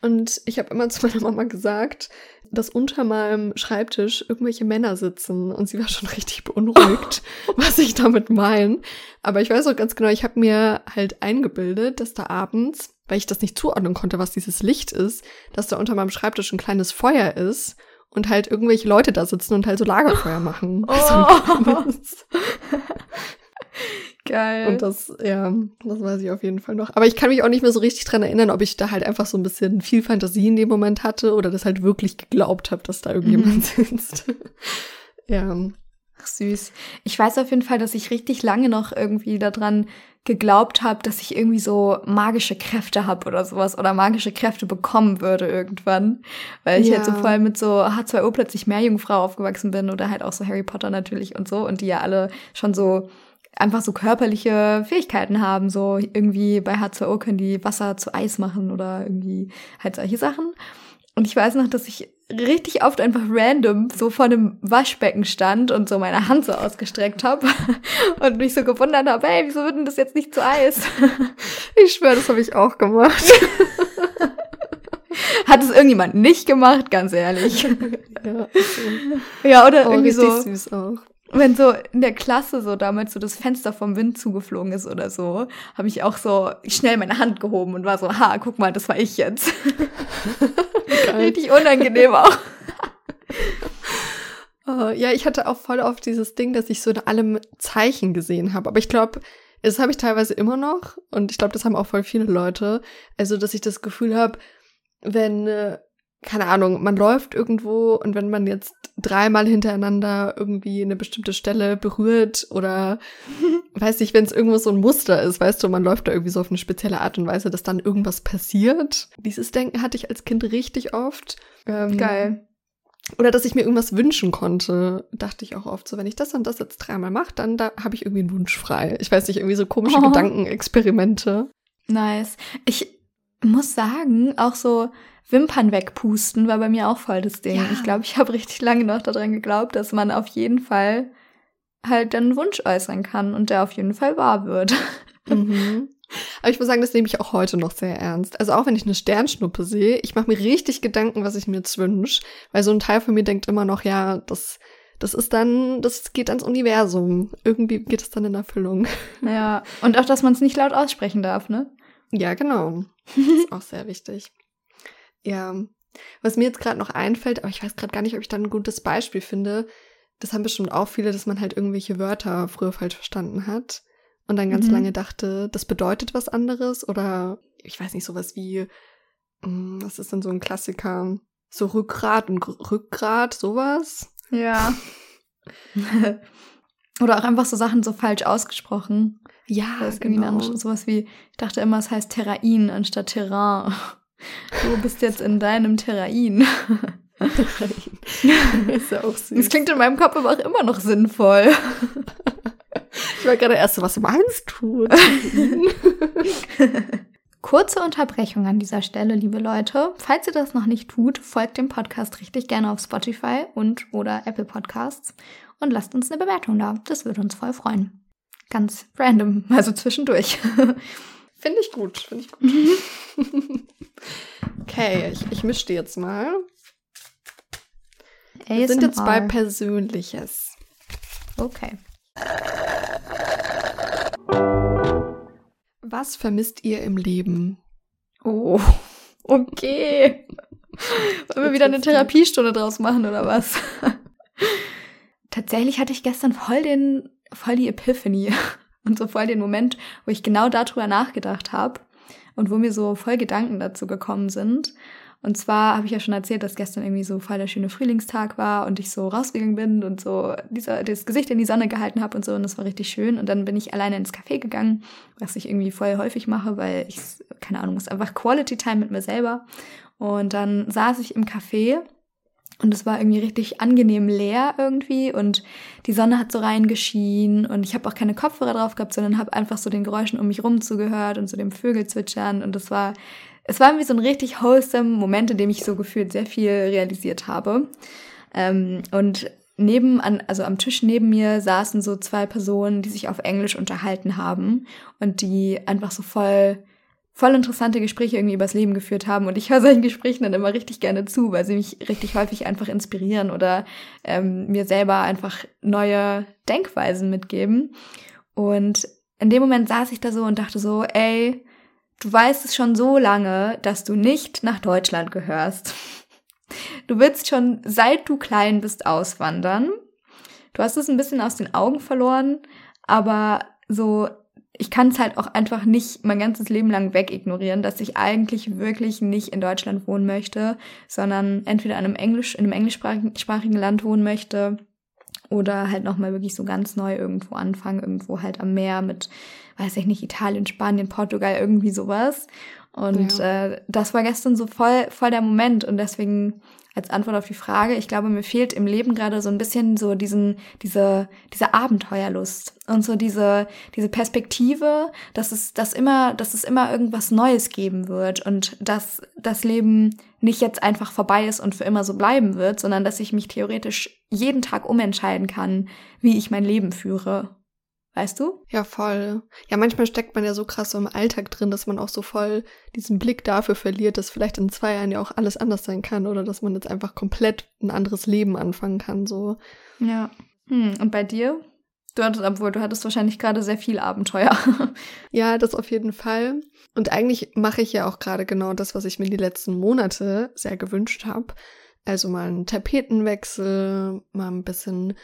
Und ich habe immer zu meiner Mama gesagt, dass unter meinem Schreibtisch irgendwelche Männer sitzen. Und sie war schon richtig beunruhigt, was ich damit meine. Aber ich weiß auch ganz genau, ich habe mir halt eingebildet, dass da abends, weil ich das nicht zuordnen konnte, was dieses Licht ist, dass da unter meinem Schreibtisch ein kleines Feuer ist und halt irgendwelche Leute da sitzen und halt so Lagerfeuer machen. Oh. So kleines. Geil. Und das, ja, das weiß ich auf jeden Fall noch. Aber ich kann mich auch nicht mehr so richtig dran erinnern, ob ich da halt einfach so ein bisschen viel Fantasie in dem Moment hatte oder das halt wirklich geglaubt habe, dass da irgendjemand sitzt. ja. Ach, süß. Ich weiß auf jeden Fall, dass ich richtig lange noch irgendwie daran geglaubt habe, dass ich irgendwie so magische Kräfte habe oder sowas oder magische Kräfte bekommen würde irgendwann. Weil ich Ja. halt so voll mit so H2O plötzlich Meerjungfrau aufgewachsen bin oder halt auch so Harry Potter natürlich und so und die ja alle schon so einfach so körperliche Fähigkeiten haben. So irgendwie bei H2O können die Wasser zu Eis machen oder irgendwie halt solche Sachen. Und ich weiß noch, dass ich richtig oft einfach random so vor einem Waschbecken stand und so meine Hand so ausgestreckt habe und mich so gewundert habe, hey, wieso wird denn das jetzt nicht zu Eis? Ich schwöre, das habe ich auch gemacht. Hat es irgendjemand nicht gemacht, ganz ehrlich. ja. Ja, oder oh, irgendwie so, süß auch. Wenn so in der Klasse so damals so das Fenster vom Wind zugeflogen ist oder so, habe ich auch so schnell meine Hand gehoben und war so, ha, guck mal, das war ich jetzt. Richtig unangenehm auch. Äh, ja, ich hatte auch voll oft dieses Ding, dass ich so in allem Zeichen gesehen habe. Aber ich glaube, das habe ich teilweise immer noch. Und ich glaube, das haben auch voll viele Leute. Also, dass ich das Gefühl habe, wenn, äh, keine Ahnung, man läuft irgendwo und wenn man jetzt dreimal hintereinander irgendwie eine bestimmte Stelle berührt oder weiß nicht, wenn es irgendwo so ein Muster ist, weißt du, man läuft da irgendwie so auf eine spezielle Art und Weise, dass dann irgendwas passiert. Dieses Denken hatte ich als Kind richtig oft. Ähm, Geil. oder dass ich mir irgendwas wünschen konnte, dachte ich auch oft so, wenn ich das und das jetzt dreimal mache, dann da habe ich irgendwie einen Wunsch frei. Ich weiß nicht, irgendwie so komische Oh. Gedankenexperimente. Nice. Ich muss sagen, auch so Wimpern wegpusten war bei mir auch voll das Ding. Ja. Ich glaube, ich habe richtig lange noch daran geglaubt, dass man auf jeden Fall halt einen Wunsch äußern kann und der auf jeden Fall wahr wird. Mhm. Aber ich muss sagen, das nehme ich auch heute noch sehr ernst. Also auch wenn ich eine Sternschnuppe sehe, ich mache mir richtig Gedanken, was ich mir jetzt wünsche, weil so ein Teil von mir denkt immer noch, ja, das, das ist dann, das geht ans Universum. Irgendwie geht es dann in Erfüllung. Ja, und auch, dass man es nicht laut aussprechen darf, ne? Ja, genau. Das ist auch sehr wichtig. Ja. Was mir jetzt gerade noch einfällt, aber ich weiß gerade gar nicht, ob ich da ein gutes Beispiel finde. Das haben bestimmt auch viele, dass man halt irgendwelche Wörter früher falsch verstanden hat und dann ganz Mhm. lange dachte, das bedeutet was anderes oder ich weiß nicht, sowas wie, hm, was ist denn so ein Klassiker? So Rückgrat und Gr- Rückgrat, sowas? Ja. Oder auch einfach so Sachen so falsch ausgesprochen. Ja, Das genau. andere, sowas wie, ich dachte immer, es heißt Terrain anstatt Terrain. Du bist jetzt in deinem Terrain. ist ja auch süß. Das klingt in meinem Kopf aber auch immer noch sinnvoll. Ich war gerade erst so, was meinst du? Kurze Unterbrechung an dieser Stelle, liebe Leute. Falls ihr das noch nicht tut, folgt dem Podcast richtig gerne auf Spotify und oder Apple Podcasts und lasst uns eine Bewertung da. Das würde uns voll freuen. Ganz random, also zwischendurch. Finde ich gut, finde ich gut. okay, ich, ich mische die jetzt mal. ASMR. Wir sind jetzt bei Persönliches. Okay. Was vermisst ihr im Leben? Oh, okay. Wollen wir wieder eine Therapiestunde draus machen oder was? Tatsächlich hatte ich gestern voll den, voll die Epiphany und so voll den Moment, wo ich genau darüber nachgedacht habe und wo mir so voll Gedanken dazu gekommen sind. Und zwar habe ich ja schon erzählt, dass gestern irgendwie so voll der schöne Frühlingstag war und ich so rausgegangen bin und so dieser, das Gesicht in die Sonne gehalten habe und so und das war richtig schön. Und dann bin ich alleine ins Café gegangen, was ich irgendwie voll häufig mache, weil ich, keine Ahnung, ist einfach Quality Time mit mir selber. Und dann saß ich im Café und es war irgendwie richtig angenehm leer irgendwie. Und die Sonne hat so reingeschienen. Und ich habe auch keine Kopfhörer drauf gehabt, sondern habe einfach so den Geräuschen um mich rum zugehört und so dem Vögel zwitschern. Und es war es war irgendwie so ein richtig wholesome Moment, in dem ich so gefühlt sehr viel realisiert habe. Ähm, und neben, an, also am Tisch neben mir saßen so zwei Personen, die sich auf Englisch unterhalten haben und die einfach so voll, voll interessante Gespräche irgendwie übers Leben geführt haben. Und ich höre solchen Gesprächen dann immer richtig gerne zu, weil sie mich richtig häufig einfach inspirieren oder ähm, mir selber einfach neue Denkweisen mitgeben. Und in dem Moment saß ich da so und dachte so, ey, Du weißt es schon so lange, dass du nicht nach Deutschland gehörst. Du willst schon seit du klein bist auswandern. Du hast es ein bisschen aus den Augen verloren, aber so, ich kann es halt auch einfach nicht mein ganzes Leben lang wegignorieren, dass ich eigentlich wirklich nicht in Deutschland wohnen möchte, sondern entweder in einem Englisch, in einem englischsprachigen Land wohnen möchte oder halt nochmal wirklich so ganz neu irgendwo anfangen, irgendwo halt am Meer mit, weiß ich nicht, Italien, Spanien, Portugal, irgendwie sowas. Und ja. äh, das war gestern so voll, voll der Moment und deswegen als Antwort auf die Frage, ich glaube, mir fehlt im Leben gerade so ein bisschen so diesen, diese, diese Abenteuerlust und so diese, diese Perspektive, dass es, dass immer, dass es immer irgendwas Neues geben wird und dass das Leben nicht jetzt einfach vorbei ist und für immer so bleiben wird, sondern dass ich mich theoretisch jeden Tag umentscheiden kann, wie ich mein Leben führe. Weißt du? Ja, voll. Ja, manchmal steckt man ja so krass so im Alltag drin, dass man auch so voll diesen Blick dafür verliert, dass vielleicht in zwei Jahren ja auch alles anders sein kann oder dass man jetzt einfach komplett ein anderes Leben anfangen kann, so. Ja. Hm, und bei dir? Du hattest, obwohl du hattest wahrscheinlich gerade sehr viel Abenteuer. ja, das auf jeden Fall. Und eigentlich mache ich ja auch gerade genau das, was ich mir die letzten Monate sehr gewünscht habe. Also mal einen Tapetenwechsel, mal ein bisschen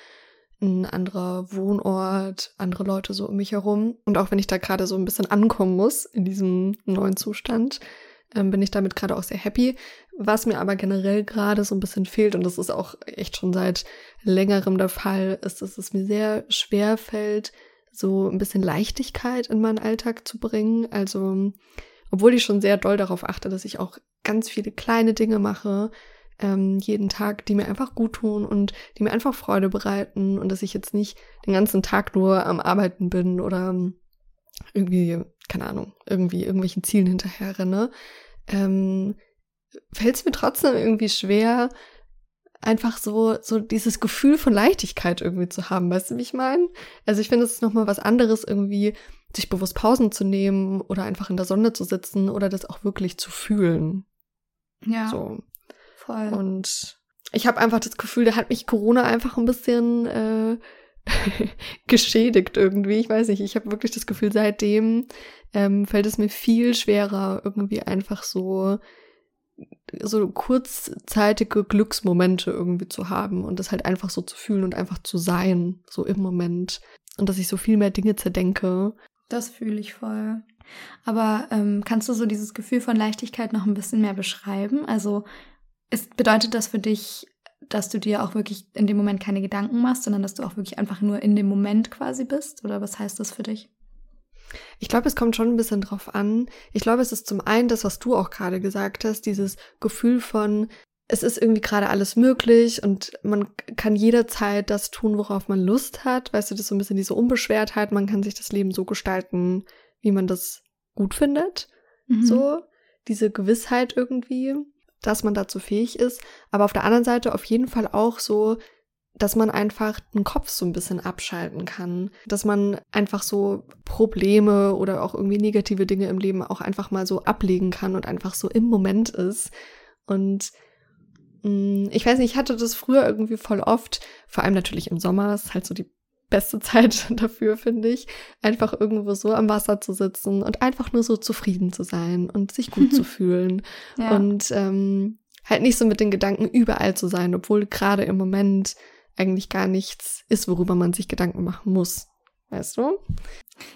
ein anderer Wohnort, andere Leute so um mich herum. Und auch wenn ich da gerade so ein bisschen ankommen muss in diesem neuen Zustand, ähm, bin ich damit gerade auch sehr happy. Was mir aber generell gerade so ein bisschen fehlt, und das ist auch echt schon seit längerem der Fall, ist, dass es mir sehr schwer fällt, so ein bisschen Leichtigkeit in meinen Alltag zu bringen. Also, obwohl ich schon sehr doll darauf achte, dass ich auch ganz viele kleine Dinge mache, ähm, jeden Tag, die mir einfach gut tun und die mir einfach Freude bereiten und dass ich jetzt nicht den ganzen Tag nur am Arbeiten bin oder irgendwie, keine Ahnung, irgendwie irgendwelchen Zielen hinterher renne, ähm, fällt es mir trotzdem irgendwie schwer, einfach so, so dieses Gefühl von Leichtigkeit irgendwie zu haben, weißt du, wie ich meine? Also ich finde, es ist nochmal was anderes, irgendwie sich bewusst Pausen zu nehmen oder einfach in der Sonne zu sitzen oder das auch wirklich zu fühlen. Ja. So. Voll. Und ich habe einfach das Gefühl, da hat mich Corona einfach ein bisschen äh, geschädigt irgendwie. Ich weiß nicht, ich habe wirklich das Gefühl, seitdem ähm, fällt es mir viel schwerer, irgendwie einfach so so kurzzeitige Glücksmomente irgendwie zu haben und das halt einfach so zu fühlen und einfach zu sein, so im Moment. Und dass ich so viel mehr Dinge zerdenke. Das fühle ich voll. Aber ähm, kannst du so dieses Gefühl von Leichtigkeit noch ein bisschen mehr beschreiben? Also ist, bedeutet das für dich, dass du dir auch wirklich in dem Moment keine Gedanken machst, sondern dass du auch wirklich einfach nur in dem Moment quasi bist? Oder was heißt das für dich? Ich glaube, es kommt schon ein bisschen drauf an. Ich glaube, es ist zum einen das, was du auch gerade gesagt hast, dieses Gefühl von, es ist irgendwie gerade alles möglich und man kann jederzeit das tun, worauf man Lust hat. Weißt du, das ist so ein bisschen diese Unbeschwertheit. Man kann sich das Leben so gestalten, wie man das gut findet. Mhm. So, diese Gewissheit irgendwie, dass man dazu fähig ist. Aber auf der anderen Seite auf jeden Fall auch so, dass man einfach den Kopf so ein bisschen abschalten kann, dass man einfach so Probleme oder auch irgendwie negative Dinge im Leben auch einfach mal so ablegen kann und einfach so im Moment ist. Und mh, mm, ich weiß nicht, ich hatte das früher irgendwie voll oft, vor allem natürlich im Sommer, ist halt so die beste Zeit dafür, finde ich, einfach irgendwo so am Wasser zu sitzen und einfach nur so zufrieden zu sein und sich gut zu fühlen. Ja. Und ähm, halt nicht so mit den Gedanken überall zu sein, obwohl gerade im Moment eigentlich gar nichts ist, worüber man sich Gedanken machen muss. Weißt du?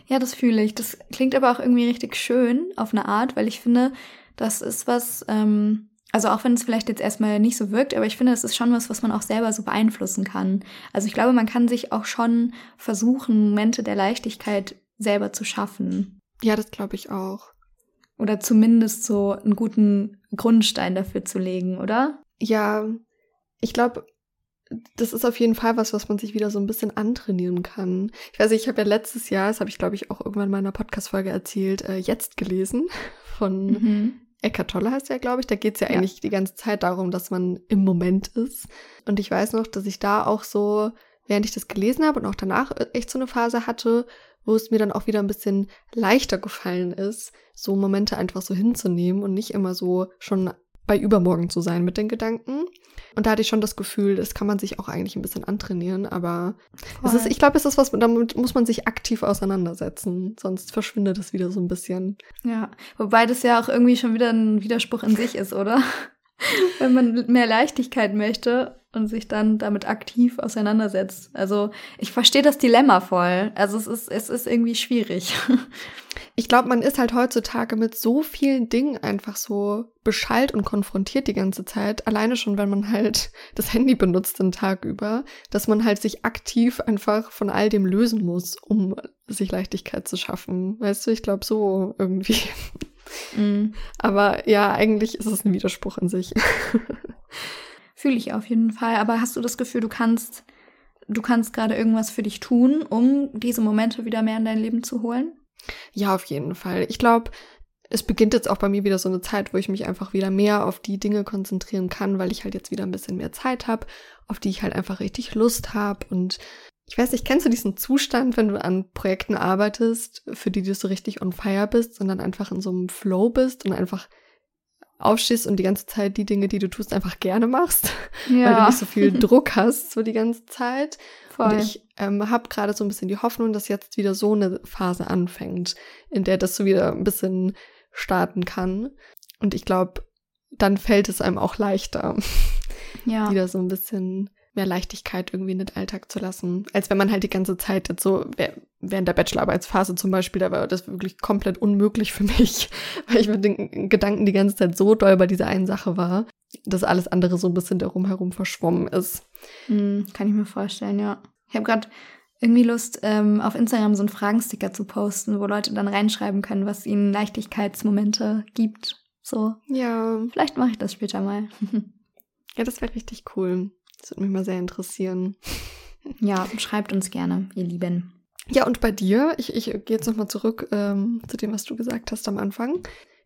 Ja, das fühle ich. Das klingt aber auch irgendwie richtig schön auf eine Art, weil ich finde, das ist was, ähm, also auch wenn es vielleicht jetzt erstmal nicht so wirkt, aber ich finde, es ist schon was, was man auch selber so beeinflussen kann. Also ich glaube, man kann sich auch schon versuchen, Momente der Leichtigkeit selber zu schaffen. Ja, das glaube ich auch. Oder zumindest so einen guten Grundstein dafür zu legen, oder? Ja, ich glaube, das ist auf jeden Fall was, was man sich wieder so ein bisschen antrainieren kann. Ich weiß nicht, ich habe ja letztes Jahr, das habe ich glaube ich auch irgendwann in meiner Podcast-Folge erzählt, äh, jetzt gelesen von mhm. Eckart Tolle heißt ja, glaube ich. Da geht es ja, ja eigentlich die ganze Zeit darum, dass man im Moment ist. Und ich weiß noch, dass ich da auch so, während ich das gelesen habe und auch danach echt so eine Phase hatte, wo es mir dann auch wieder ein bisschen leichter gefallen ist, so Momente einfach so hinzunehmen und nicht immer so schon bei übermorgen zu sein mit den Gedanken. Und da hatte ich schon das Gefühl, das kann man sich auch eigentlich ein bisschen antrainieren, aber es ist, ich glaube, es ist was, damit muss man sich aktiv auseinandersetzen, sonst verschwindet es wieder so ein bisschen. Ja, wobei das ja auch irgendwie schon wieder ein Widerspruch in sich ist, oder? Wenn man mehr Leichtigkeit möchte und sich dann damit aktiv auseinandersetzt. Also ich verstehe das Dilemma voll. Also es ist, es ist irgendwie schwierig. Ich glaube, man ist halt heutzutage mit so vielen Dingen einfach so beschallt und konfrontiert die ganze Zeit. Alleine schon, wenn man halt das Handy benutzt den Tag über, dass man halt sich aktiv einfach von all dem lösen muss, um sich Leichtigkeit zu schaffen. Weißt du, ich glaube so irgendwie. Mm. Aber ja, eigentlich ist es ein Widerspruch in sich. Fühle ich auf jeden Fall. Aber hast du das Gefühl, du kannst, du kannst gerade irgendwas für dich tun, um diese Momente wieder mehr in dein Leben zu holen? Ja, auf jeden Fall. Ich glaube, es beginnt jetzt auch bei mir wieder so eine Zeit, wo ich mich einfach wieder mehr auf die Dinge konzentrieren kann, weil ich halt jetzt wieder ein bisschen mehr Zeit habe, auf die ich halt einfach richtig Lust habe. Und ich weiß nicht, kennst du diesen Zustand, wenn du an Projekten arbeitest, für die du so richtig on fire bist, sondern einfach in so einem Flow bist und einfach aufstehst und die ganze Zeit die Dinge, die du tust, einfach gerne machst, ja. weil du nicht so viel Druck hast so die ganze Zeit. Voll. Und ich ähm, habe gerade so ein bisschen die Hoffnung, dass jetzt wieder so eine Phase anfängt, in der das so wieder ein bisschen starten kann. Und ich glaube, dann fällt es einem auch leichter, ja. wieder so ein bisschen mehr Leichtigkeit irgendwie in den Alltag zu lassen, als wenn man halt die ganze Zeit jetzt so während der Bachelorarbeitsphase zum Beispiel, da war das wirklich komplett unmöglich für mich, weil ich mit den Gedanken die ganze Zeit so doll bei dieser einen Sache war, dass alles andere so ein bisschen darum herum verschwommen ist. Mhm, kann ich mir vorstellen, ja. Ich habe gerade irgendwie Lust, ähm, auf Instagram so einen Fragensticker zu posten, wo Leute dann reinschreiben können, was ihnen Leichtigkeitsmomente gibt. So. Ja. Vielleicht mache ich das später mal. ja, das wäre richtig cool. Das würde mich mal sehr interessieren. Ja, schreibt uns gerne, ihr Lieben. Ja, und bei dir, ich, ich gehe jetzt nochmal zurück ähm, zu dem, was du gesagt hast am Anfang.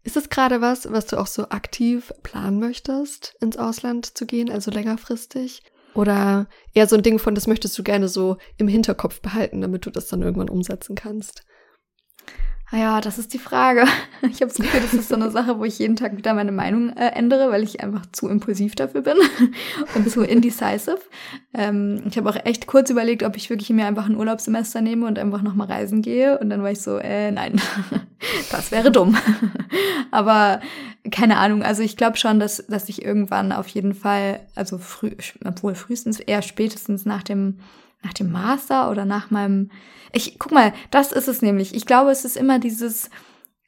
Ist es gerade was, was du auch so aktiv planen möchtest, ins Ausland zu gehen, also längerfristig? Oder eher so ein Ding von, das möchtest du gerne so im Hinterkopf behalten, damit du das dann irgendwann umsetzen kannst? Ah ja, das ist die Frage. Ich habe das Gefühl, das ist so eine Sache, wo ich jeden Tag wieder meine Meinung äh, ändere, weil ich einfach zu impulsiv dafür bin und zu indecisive. Ähm, ich habe auch echt kurz überlegt, ob ich wirklich mir einfach ein Urlaubssemester nehme und einfach nochmal reisen gehe. Und dann war ich so, äh, nein, das wäre dumm. Aber keine Ahnung, also ich glaube schon, dass, dass ich irgendwann auf jeden Fall, also früh, obwohl frühestens eher spätestens nach dem nach dem Master oder nach meinem. Ich guck mal, das ist es nämlich. Ich glaube, es ist immer dieses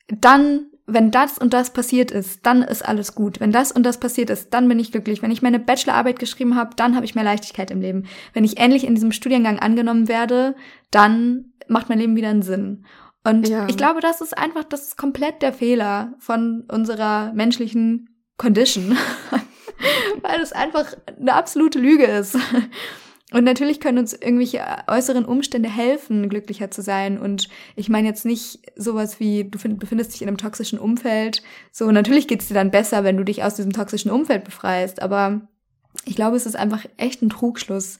dann, wenn das und das passiert ist, dann ist alles gut. Wenn das und das passiert ist, dann bin ich glücklich. Wenn ich meine Bachelorarbeit geschrieben habe, dann habe ich mehr Leichtigkeit im Leben. Wenn ich endlich in diesem Studiengang angenommen werde, dann macht mein Leben wieder einen Sinn. Und Ja. ich glaube, das ist einfach, das ist komplett der Fehler von unserer menschlichen Condition. Weil es einfach eine absolute Lüge ist. Und natürlich können uns irgendwelche äußeren Umstände helfen, glücklicher zu sein. Und ich meine jetzt nicht sowas wie, du find, befindest dich in einem toxischen Umfeld. So, natürlich geht's dir dann besser, wenn du dich aus diesem toxischen Umfeld befreist. Aber ich glaube, es ist einfach echt ein Trugschluss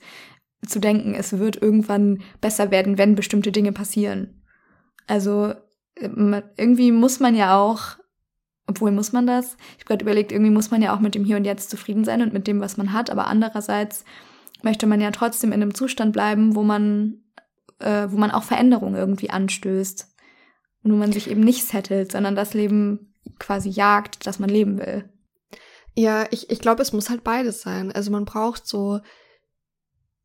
zu denken, es wird irgendwann besser werden, wenn bestimmte Dinge passieren. Also ähm, irgendwie muss man ja auch, obwohl muss man das? Ich habe gerade überlegt, irgendwie muss man ja auch mit dem Hier und Jetzt zufrieden sein und mit dem, was man hat. Aber andererseits möchte man ja trotzdem in einem Zustand bleiben, wo man, äh, wo man auch Veränderungen irgendwie anstößt. Und wo man sich eben nicht settelt, sondern das Leben quasi jagt, das man leben will. Ja, ich, ich glaube, es muss halt beides sein. Also man braucht so,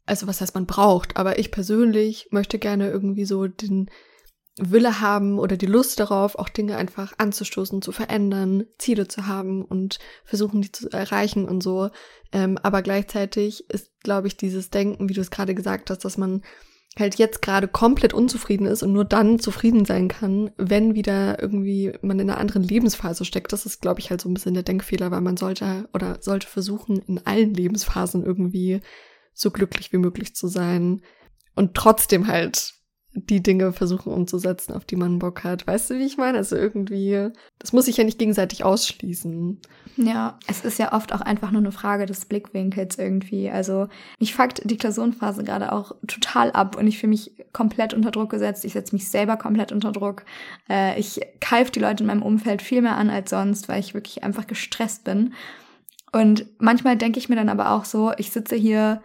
also was heißt man braucht, aber ich persönlich möchte gerne irgendwie so den Wille haben oder die Lust darauf, auch Dinge einfach anzustoßen, zu verändern, Ziele zu haben und versuchen, die zu erreichen und so. Ähm, aber gleichzeitig ist, glaube ich, dieses Denken, wie du es gerade gesagt hast, dass man halt jetzt gerade komplett unzufrieden ist und nur dann zufrieden sein kann, wenn wieder irgendwie man in einer anderen Lebensphase steckt. Das ist, glaube ich, halt so ein bisschen der Denkfehler, weil man sollte oder sollte versuchen, in allen Lebensphasen irgendwie so glücklich wie möglich zu sein und trotzdem halt die Dinge versuchen umzusetzen, auf die man Bock hat. Weißt du, wie ich meine? Also irgendwie, das muss sich ja nicht gegenseitig ausschließen. Ja, es ist ja oft auch einfach nur eine Frage des Blickwinkels irgendwie. Also mich fuckt die Klausurenphase gerade auch total ab und ich fühle mich komplett unter Druck gesetzt. Ich setze mich selber komplett unter Druck. Äh, ich keife die Leute in meinem Umfeld viel mehr an als sonst, weil ich wirklich einfach gestresst bin. Und manchmal denke ich mir dann aber auch so, ich sitze hier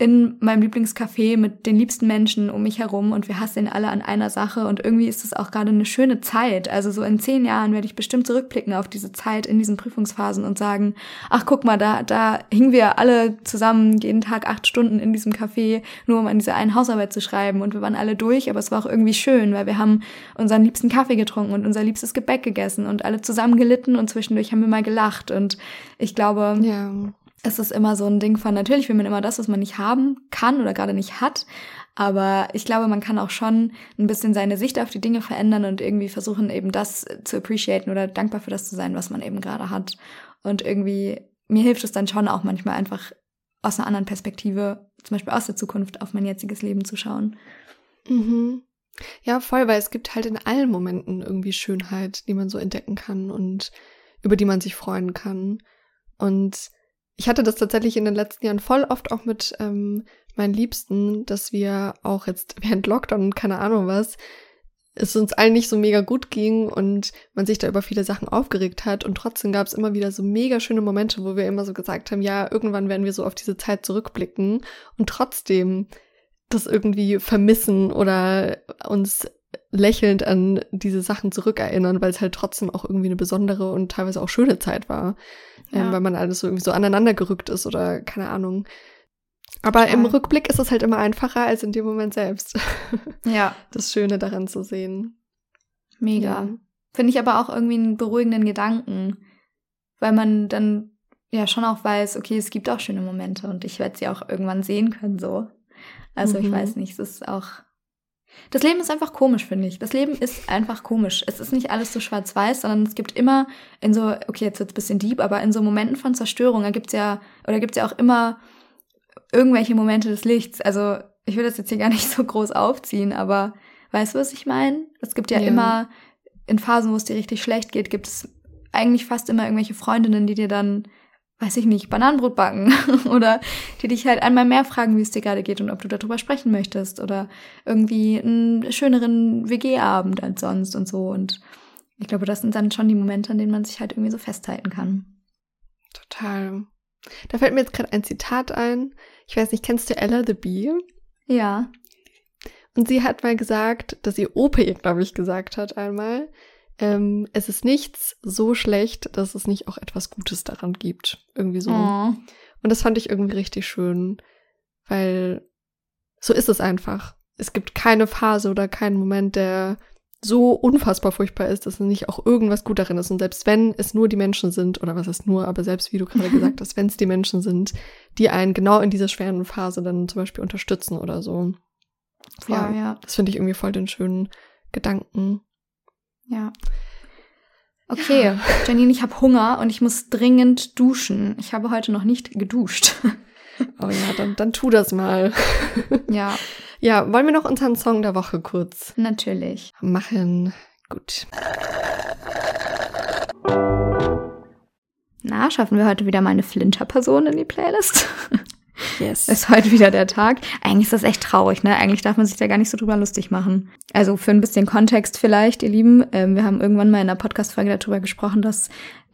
in meinem Lieblingscafé mit den liebsten Menschen um mich herum und wir hasseln alle an einer Sache und irgendwie ist es auch gerade eine schöne Zeit. Also so in zehn Jahren werde ich bestimmt zurückblicken auf diese Zeit in diesen Prüfungsphasen und sagen, ach guck mal, da, da hingen wir alle zusammen jeden Tag acht Stunden in diesem Café, nur um an dieser einen Hausarbeit zu schreiben und wir waren alle durch, aber es war auch irgendwie schön, weil wir haben unseren liebsten Kaffee getrunken und unser liebstes Gebäck gegessen und alle zusammen gelitten und zwischendurch haben wir mal gelacht und ich glaube, Ja. Es ist immer so ein Ding von, natürlich will man immer das, was man nicht haben kann oder gerade nicht hat. Aber ich glaube, man kann auch schon ein bisschen seine Sicht auf die Dinge verändern und irgendwie versuchen, eben das zu appreciaten oder dankbar für das zu sein, was man eben gerade hat. Und irgendwie, mir hilft es dann schon auch manchmal einfach aus einer anderen Perspektive, zum Beispiel aus der Zukunft, auf mein jetziges Leben zu schauen. Mhm. Ja, voll, weil es gibt halt in allen Momenten irgendwie Schönheit, die man so entdecken kann und über die man sich freuen kann. Und ich hatte das tatsächlich in den letzten Jahren voll oft auch mit ähm, meinen Liebsten, dass wir auch jetzt während Lockdown und keine Ahnung was, es uns allen nicht so mega gut ging und man sich da über viele Sachen aufgeregt hat. Und trotzdem gab es immer wieder so mega schöne Momente, wo wir immer so gesagt haben, ja, irgendwann werden wir so auf diese Zeit zurückblicken und trotzdem das irgendwie vermissen oder uns lächelnd an diese Sachen zurückerinnern, weil es halt trotzdem auch irgendwie eine besondere und teilweise auch schöne Zeit war, Ja. ähm, weil man alles so irgendwie so aneinander gerückt ist oder keine Ahnung. Aber im Total. Rückblick ist es halt immer einfacher als in dem Moment selbst, Ja, das Schöne daran zu sehen. mega. Finde ich aber auch irgendwie einen beruhigenden Gedanken, weil man dann ja schon auch weiß, okay, es gibt auch schöne Momente und ich werde sie auch irgendwann sehen können, so. Also ich Mhm. weiß nicht, es ist auch. Das Leben ist einfach komisch, finde ich. Das Leben ist einfach komisch. Es ist nicht alles so schwarz-weiß, sondern es gibt immer in so, okay, jetzt wird's ein bisschen deep, aber in so Momenten von Zerstörung, da gibt's ja, oder gibt's ja auch immer irgendwelche Momente des Lichts. Also ich will das jetzt hier gar nicht so groß aufziehen, aber weißt du, was ich meine? Es gibt ja, Ja. immer in Phasen, wo es dir richtig schlecht geht, gibt es eigentlich fast immer irgendwelche Freundinnen, die dir dann, weiß ich nicht, Bananenbrot backen oder die dich halt einmal mehr fragen, wie es dir gerade geht und ob du darüber sprechen möchtest oder irgendwie einen schöneren WG-Abend als sonst und so. Und ich glaube, das sind dann schon die Momente, an denen man sich halt irgendwie so festhalten kann. Total. Da fällt mir jetzt gerade ein Zitat ein. Ich weiß nicht, kennst du Ella the Bee? Ja. Und sie hat mal gesagt, dass ihr Opa ihr, glaube ich, gesagt hat einmal, ähm, es ist nichts so schlecht, dass es nicht auch etwas Gutes daran gibt. Irgendwie so. Oh. Und das fand ich irgendwie richtig schön, weil so ist es einfach. Es gibt keine Phase oder keinen Moment, der so unfassbar furchtbar ist, dass nicht auch irgendwas gut darin ist. Und selbst wenn es nur die Menschen sind, oder was ist nur, aber selbst wie du gerade gesagt hast, wenn es die Menschen sind, die einen genau in dieser schweren Phase dann zum Beispiel unterstützen oder so. Ja, Voll. ja. Das finde ich irgendwie voll den schönen Gedanken. Ja. Okay, ja. Janine, ich habe Hunger und ich muss dringend duschen. Ich habe heute noch nicht geduscht. Oh ja, dann, dann tu das mal. Ja. Ja, wollen wir noch unseren Song der Woche kurz Natürlich. machen? Gut. Na, schaffen wir heute wieder mal eine Flinter-Person in die Playlist? Yes. Ist heute wieder der Tag. Eigentlich ist das echt traurig, ne? Eigentlich darf man sich da gar nicht so drüber lustig machen. Also für ein bisschen Kontext vielleicht, ihr Lieben. Ähm, wir haben irgendwann mal in einer Podcast-Folge darüber gesprochen, dass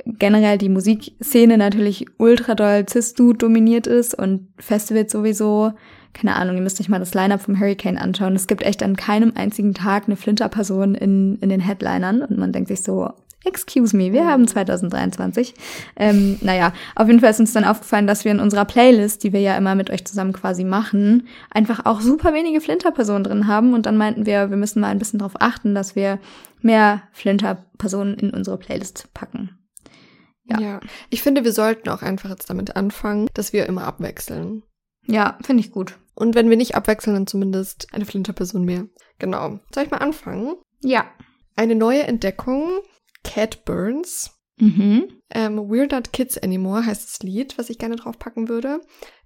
generell die Musikszene natürlich ultra doll cis-dude dominiert ist und Festivals sowieso. Keine Ahnung, ihr müsst euch mal das Line-Up vom Hurricane anschauen. Es gibt echt an keinem einzigen Tag eine Flinter-Person in, in den Headlinern und man denkt sich so, Excuse me, wir haben 2023. Ähm, naja, auf jeden Fall ist uns dann aufgefallen, dass wir in unserer Playlist, die wir ja immer mit euch zusammen quasi machen, einfach auch super wenige Flinter-Personen drin haben. Und dann meinten wir, wir müssen mal ein bisschen darauf achten, dass wir mehr Flinter-Personen in unsere Playlist packen. Ja. ja. Ich finde, wir sollten auch einfach jetzt damit anfangen, dass wir immer abwechseln. Ja, finde ich gut. Und wenn wir nicht abwechseln, dann zumindest eine Flinter-Person mehr. Genau. Soll ich mal anfangen? Ja. Eine neue Entdeckung Cat Burns. Mhm. Ähm, We're Not Kids Anymore heißt das Lied, was ich gerne draufpacken würde.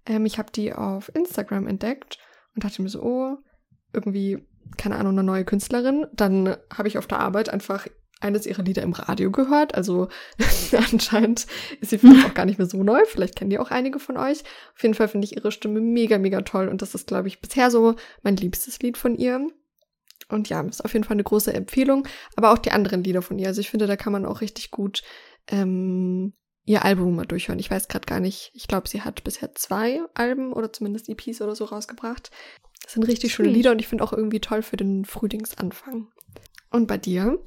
Ähm, ich habe die auf Instagram entdeckt und dachte mir so, oh, irgendwie, keine Ahnung, eine neue Künstlerin. Dann habe ich auf der Arbeit einfach eines ihrer Lieder im Radio gehört. Also anscheinend ist sie vielleicht auch gar nicht mehr so neu. Vielleicht kennen die auch einige von euch. Auf jeden Fall finde ich ihre Stimme mega, mega toll. Und das ist, glaube ich, bisher so mein liebstes Lied von ihr. Und ja, ist auf jeden Fall eine große Empfehlung. Aber auch die anderen Lieder von ihr. Also ich finde, da kann man auch richtig gut ähm, ihr Album mal durchhören. Ich weiß gerade gar nicht. Ich glaube, sie hat bisher zwei Alben oder zumindest EPs oder so rausgebracht. Das sind richtig schöne Lieder und ich finde auch irgendwie toll für den Frühlingsanfang. Und bei dir?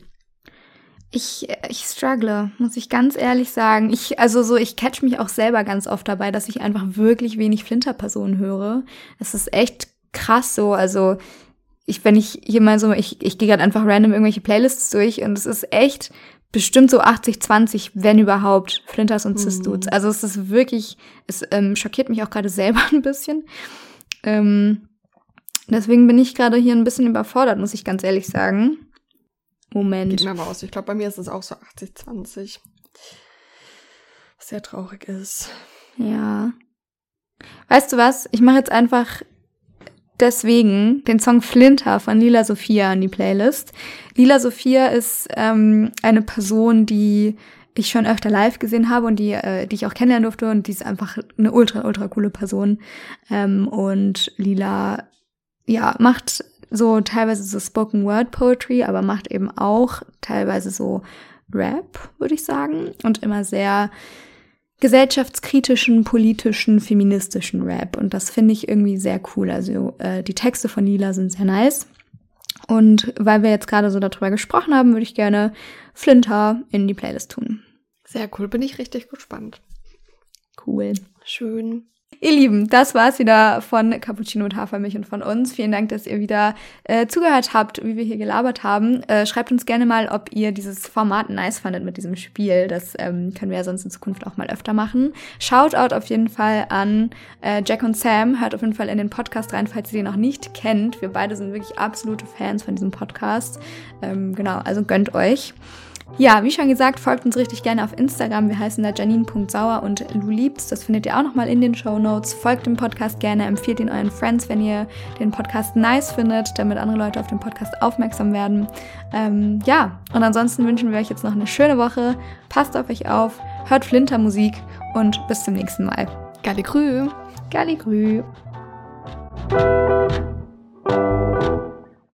Ich, ich struggle, muss ich ganz ehrlich sagen. Ich, also so, ich catch mich auch selber ganz oft dabei, dass ich einfach wirklich wenig Flinter-Personen höre. Es ist echt krass so. Also ich, wenn ich hier mal so, ich, ich gehe gerade einfach random irgendwelche Playlists durch und es ist echt bestimmt so 80, 20, wenn überhaupt, Flinters und Cis-Dudes. Mhm. Also es ist wirklich, es ähm, schockiert mich auch gerade selber ein bisschen. Ähm, deswegen bin ich gerade hier ein bisschen überfordert, muss ich ganz ehrlich sagen. Moment. Geht mir mal aus. Ich glaube, bei mir ist es auch so 80, 20. Was sehr traurig ist. Ja. Weißt du was? Ich mache jetzt einfach deswegen den Song Flinter von Lila Sophia an die Playlist. Lila Sophia ist ähm, eine Person, die ich schon öfter live gesehen habe und die, äh, die ich auch kennenlernen durfte und die ist einfach eine ultra, ultra coole Person. Ähm, und Lila, ja, macht so teilweise so Spoken Word Poetry, aber macht eben auch teilweise so Rap, würde ich sagen. Und immer sehr gesellschaftskritischen, politischen, feministischen Rap. Und das finde ich irgendwie sehr cool. Also äh, die Texte von Lila sind sehr nice. Und weil wir jetzt gerade so darüber gesprochen haben, würde ich gerne Flinter in die Playlist tun. Sehr cool, bin ich richtig gespannt. Cool. Schön. Ihr Lieben, das war's wieder von Cappuccino und Hafermilch und von uns. Vielen Dank, dass ihr wieder äh, zugehört habt, wie wir hier gelabert haben. Äh, schreibt uns gerne mal, ob ihr dieses Format nice fandet mit diesem Spiel. Das ähm, können wir ja sonst in Zukunft auch mal öfter machen. Shoutout auf jeden Fall an äh, Jack und Sam. Hört auf jeden Fall in den Podcast rein, falls ihr den noch nicht kennt. Wir beide sind wirklich absolute Fans von diesem Podcast. Ähm, genau, also gönnt euch. Ja, wie schon gesagt, folgt uns richtig gerne auf Instagram. Wir heißen da janine.sauer und Lu liebst. Das findet ihr auch nochmal in den Show Notes. Folgt dem Podcast gerne, empfiehlt ihn euren Friends, wenn ihr den Podcast nice findet, damit andere Leute auf den Podcast aufmerksam werden. Ähm, ja, und ansonsten wünschen wir euch jetzt noch eine schöne Woche. Passt auf euch auf, hört Flintermusik und bis zum nächsten Mal. Galligrü. Galligrü.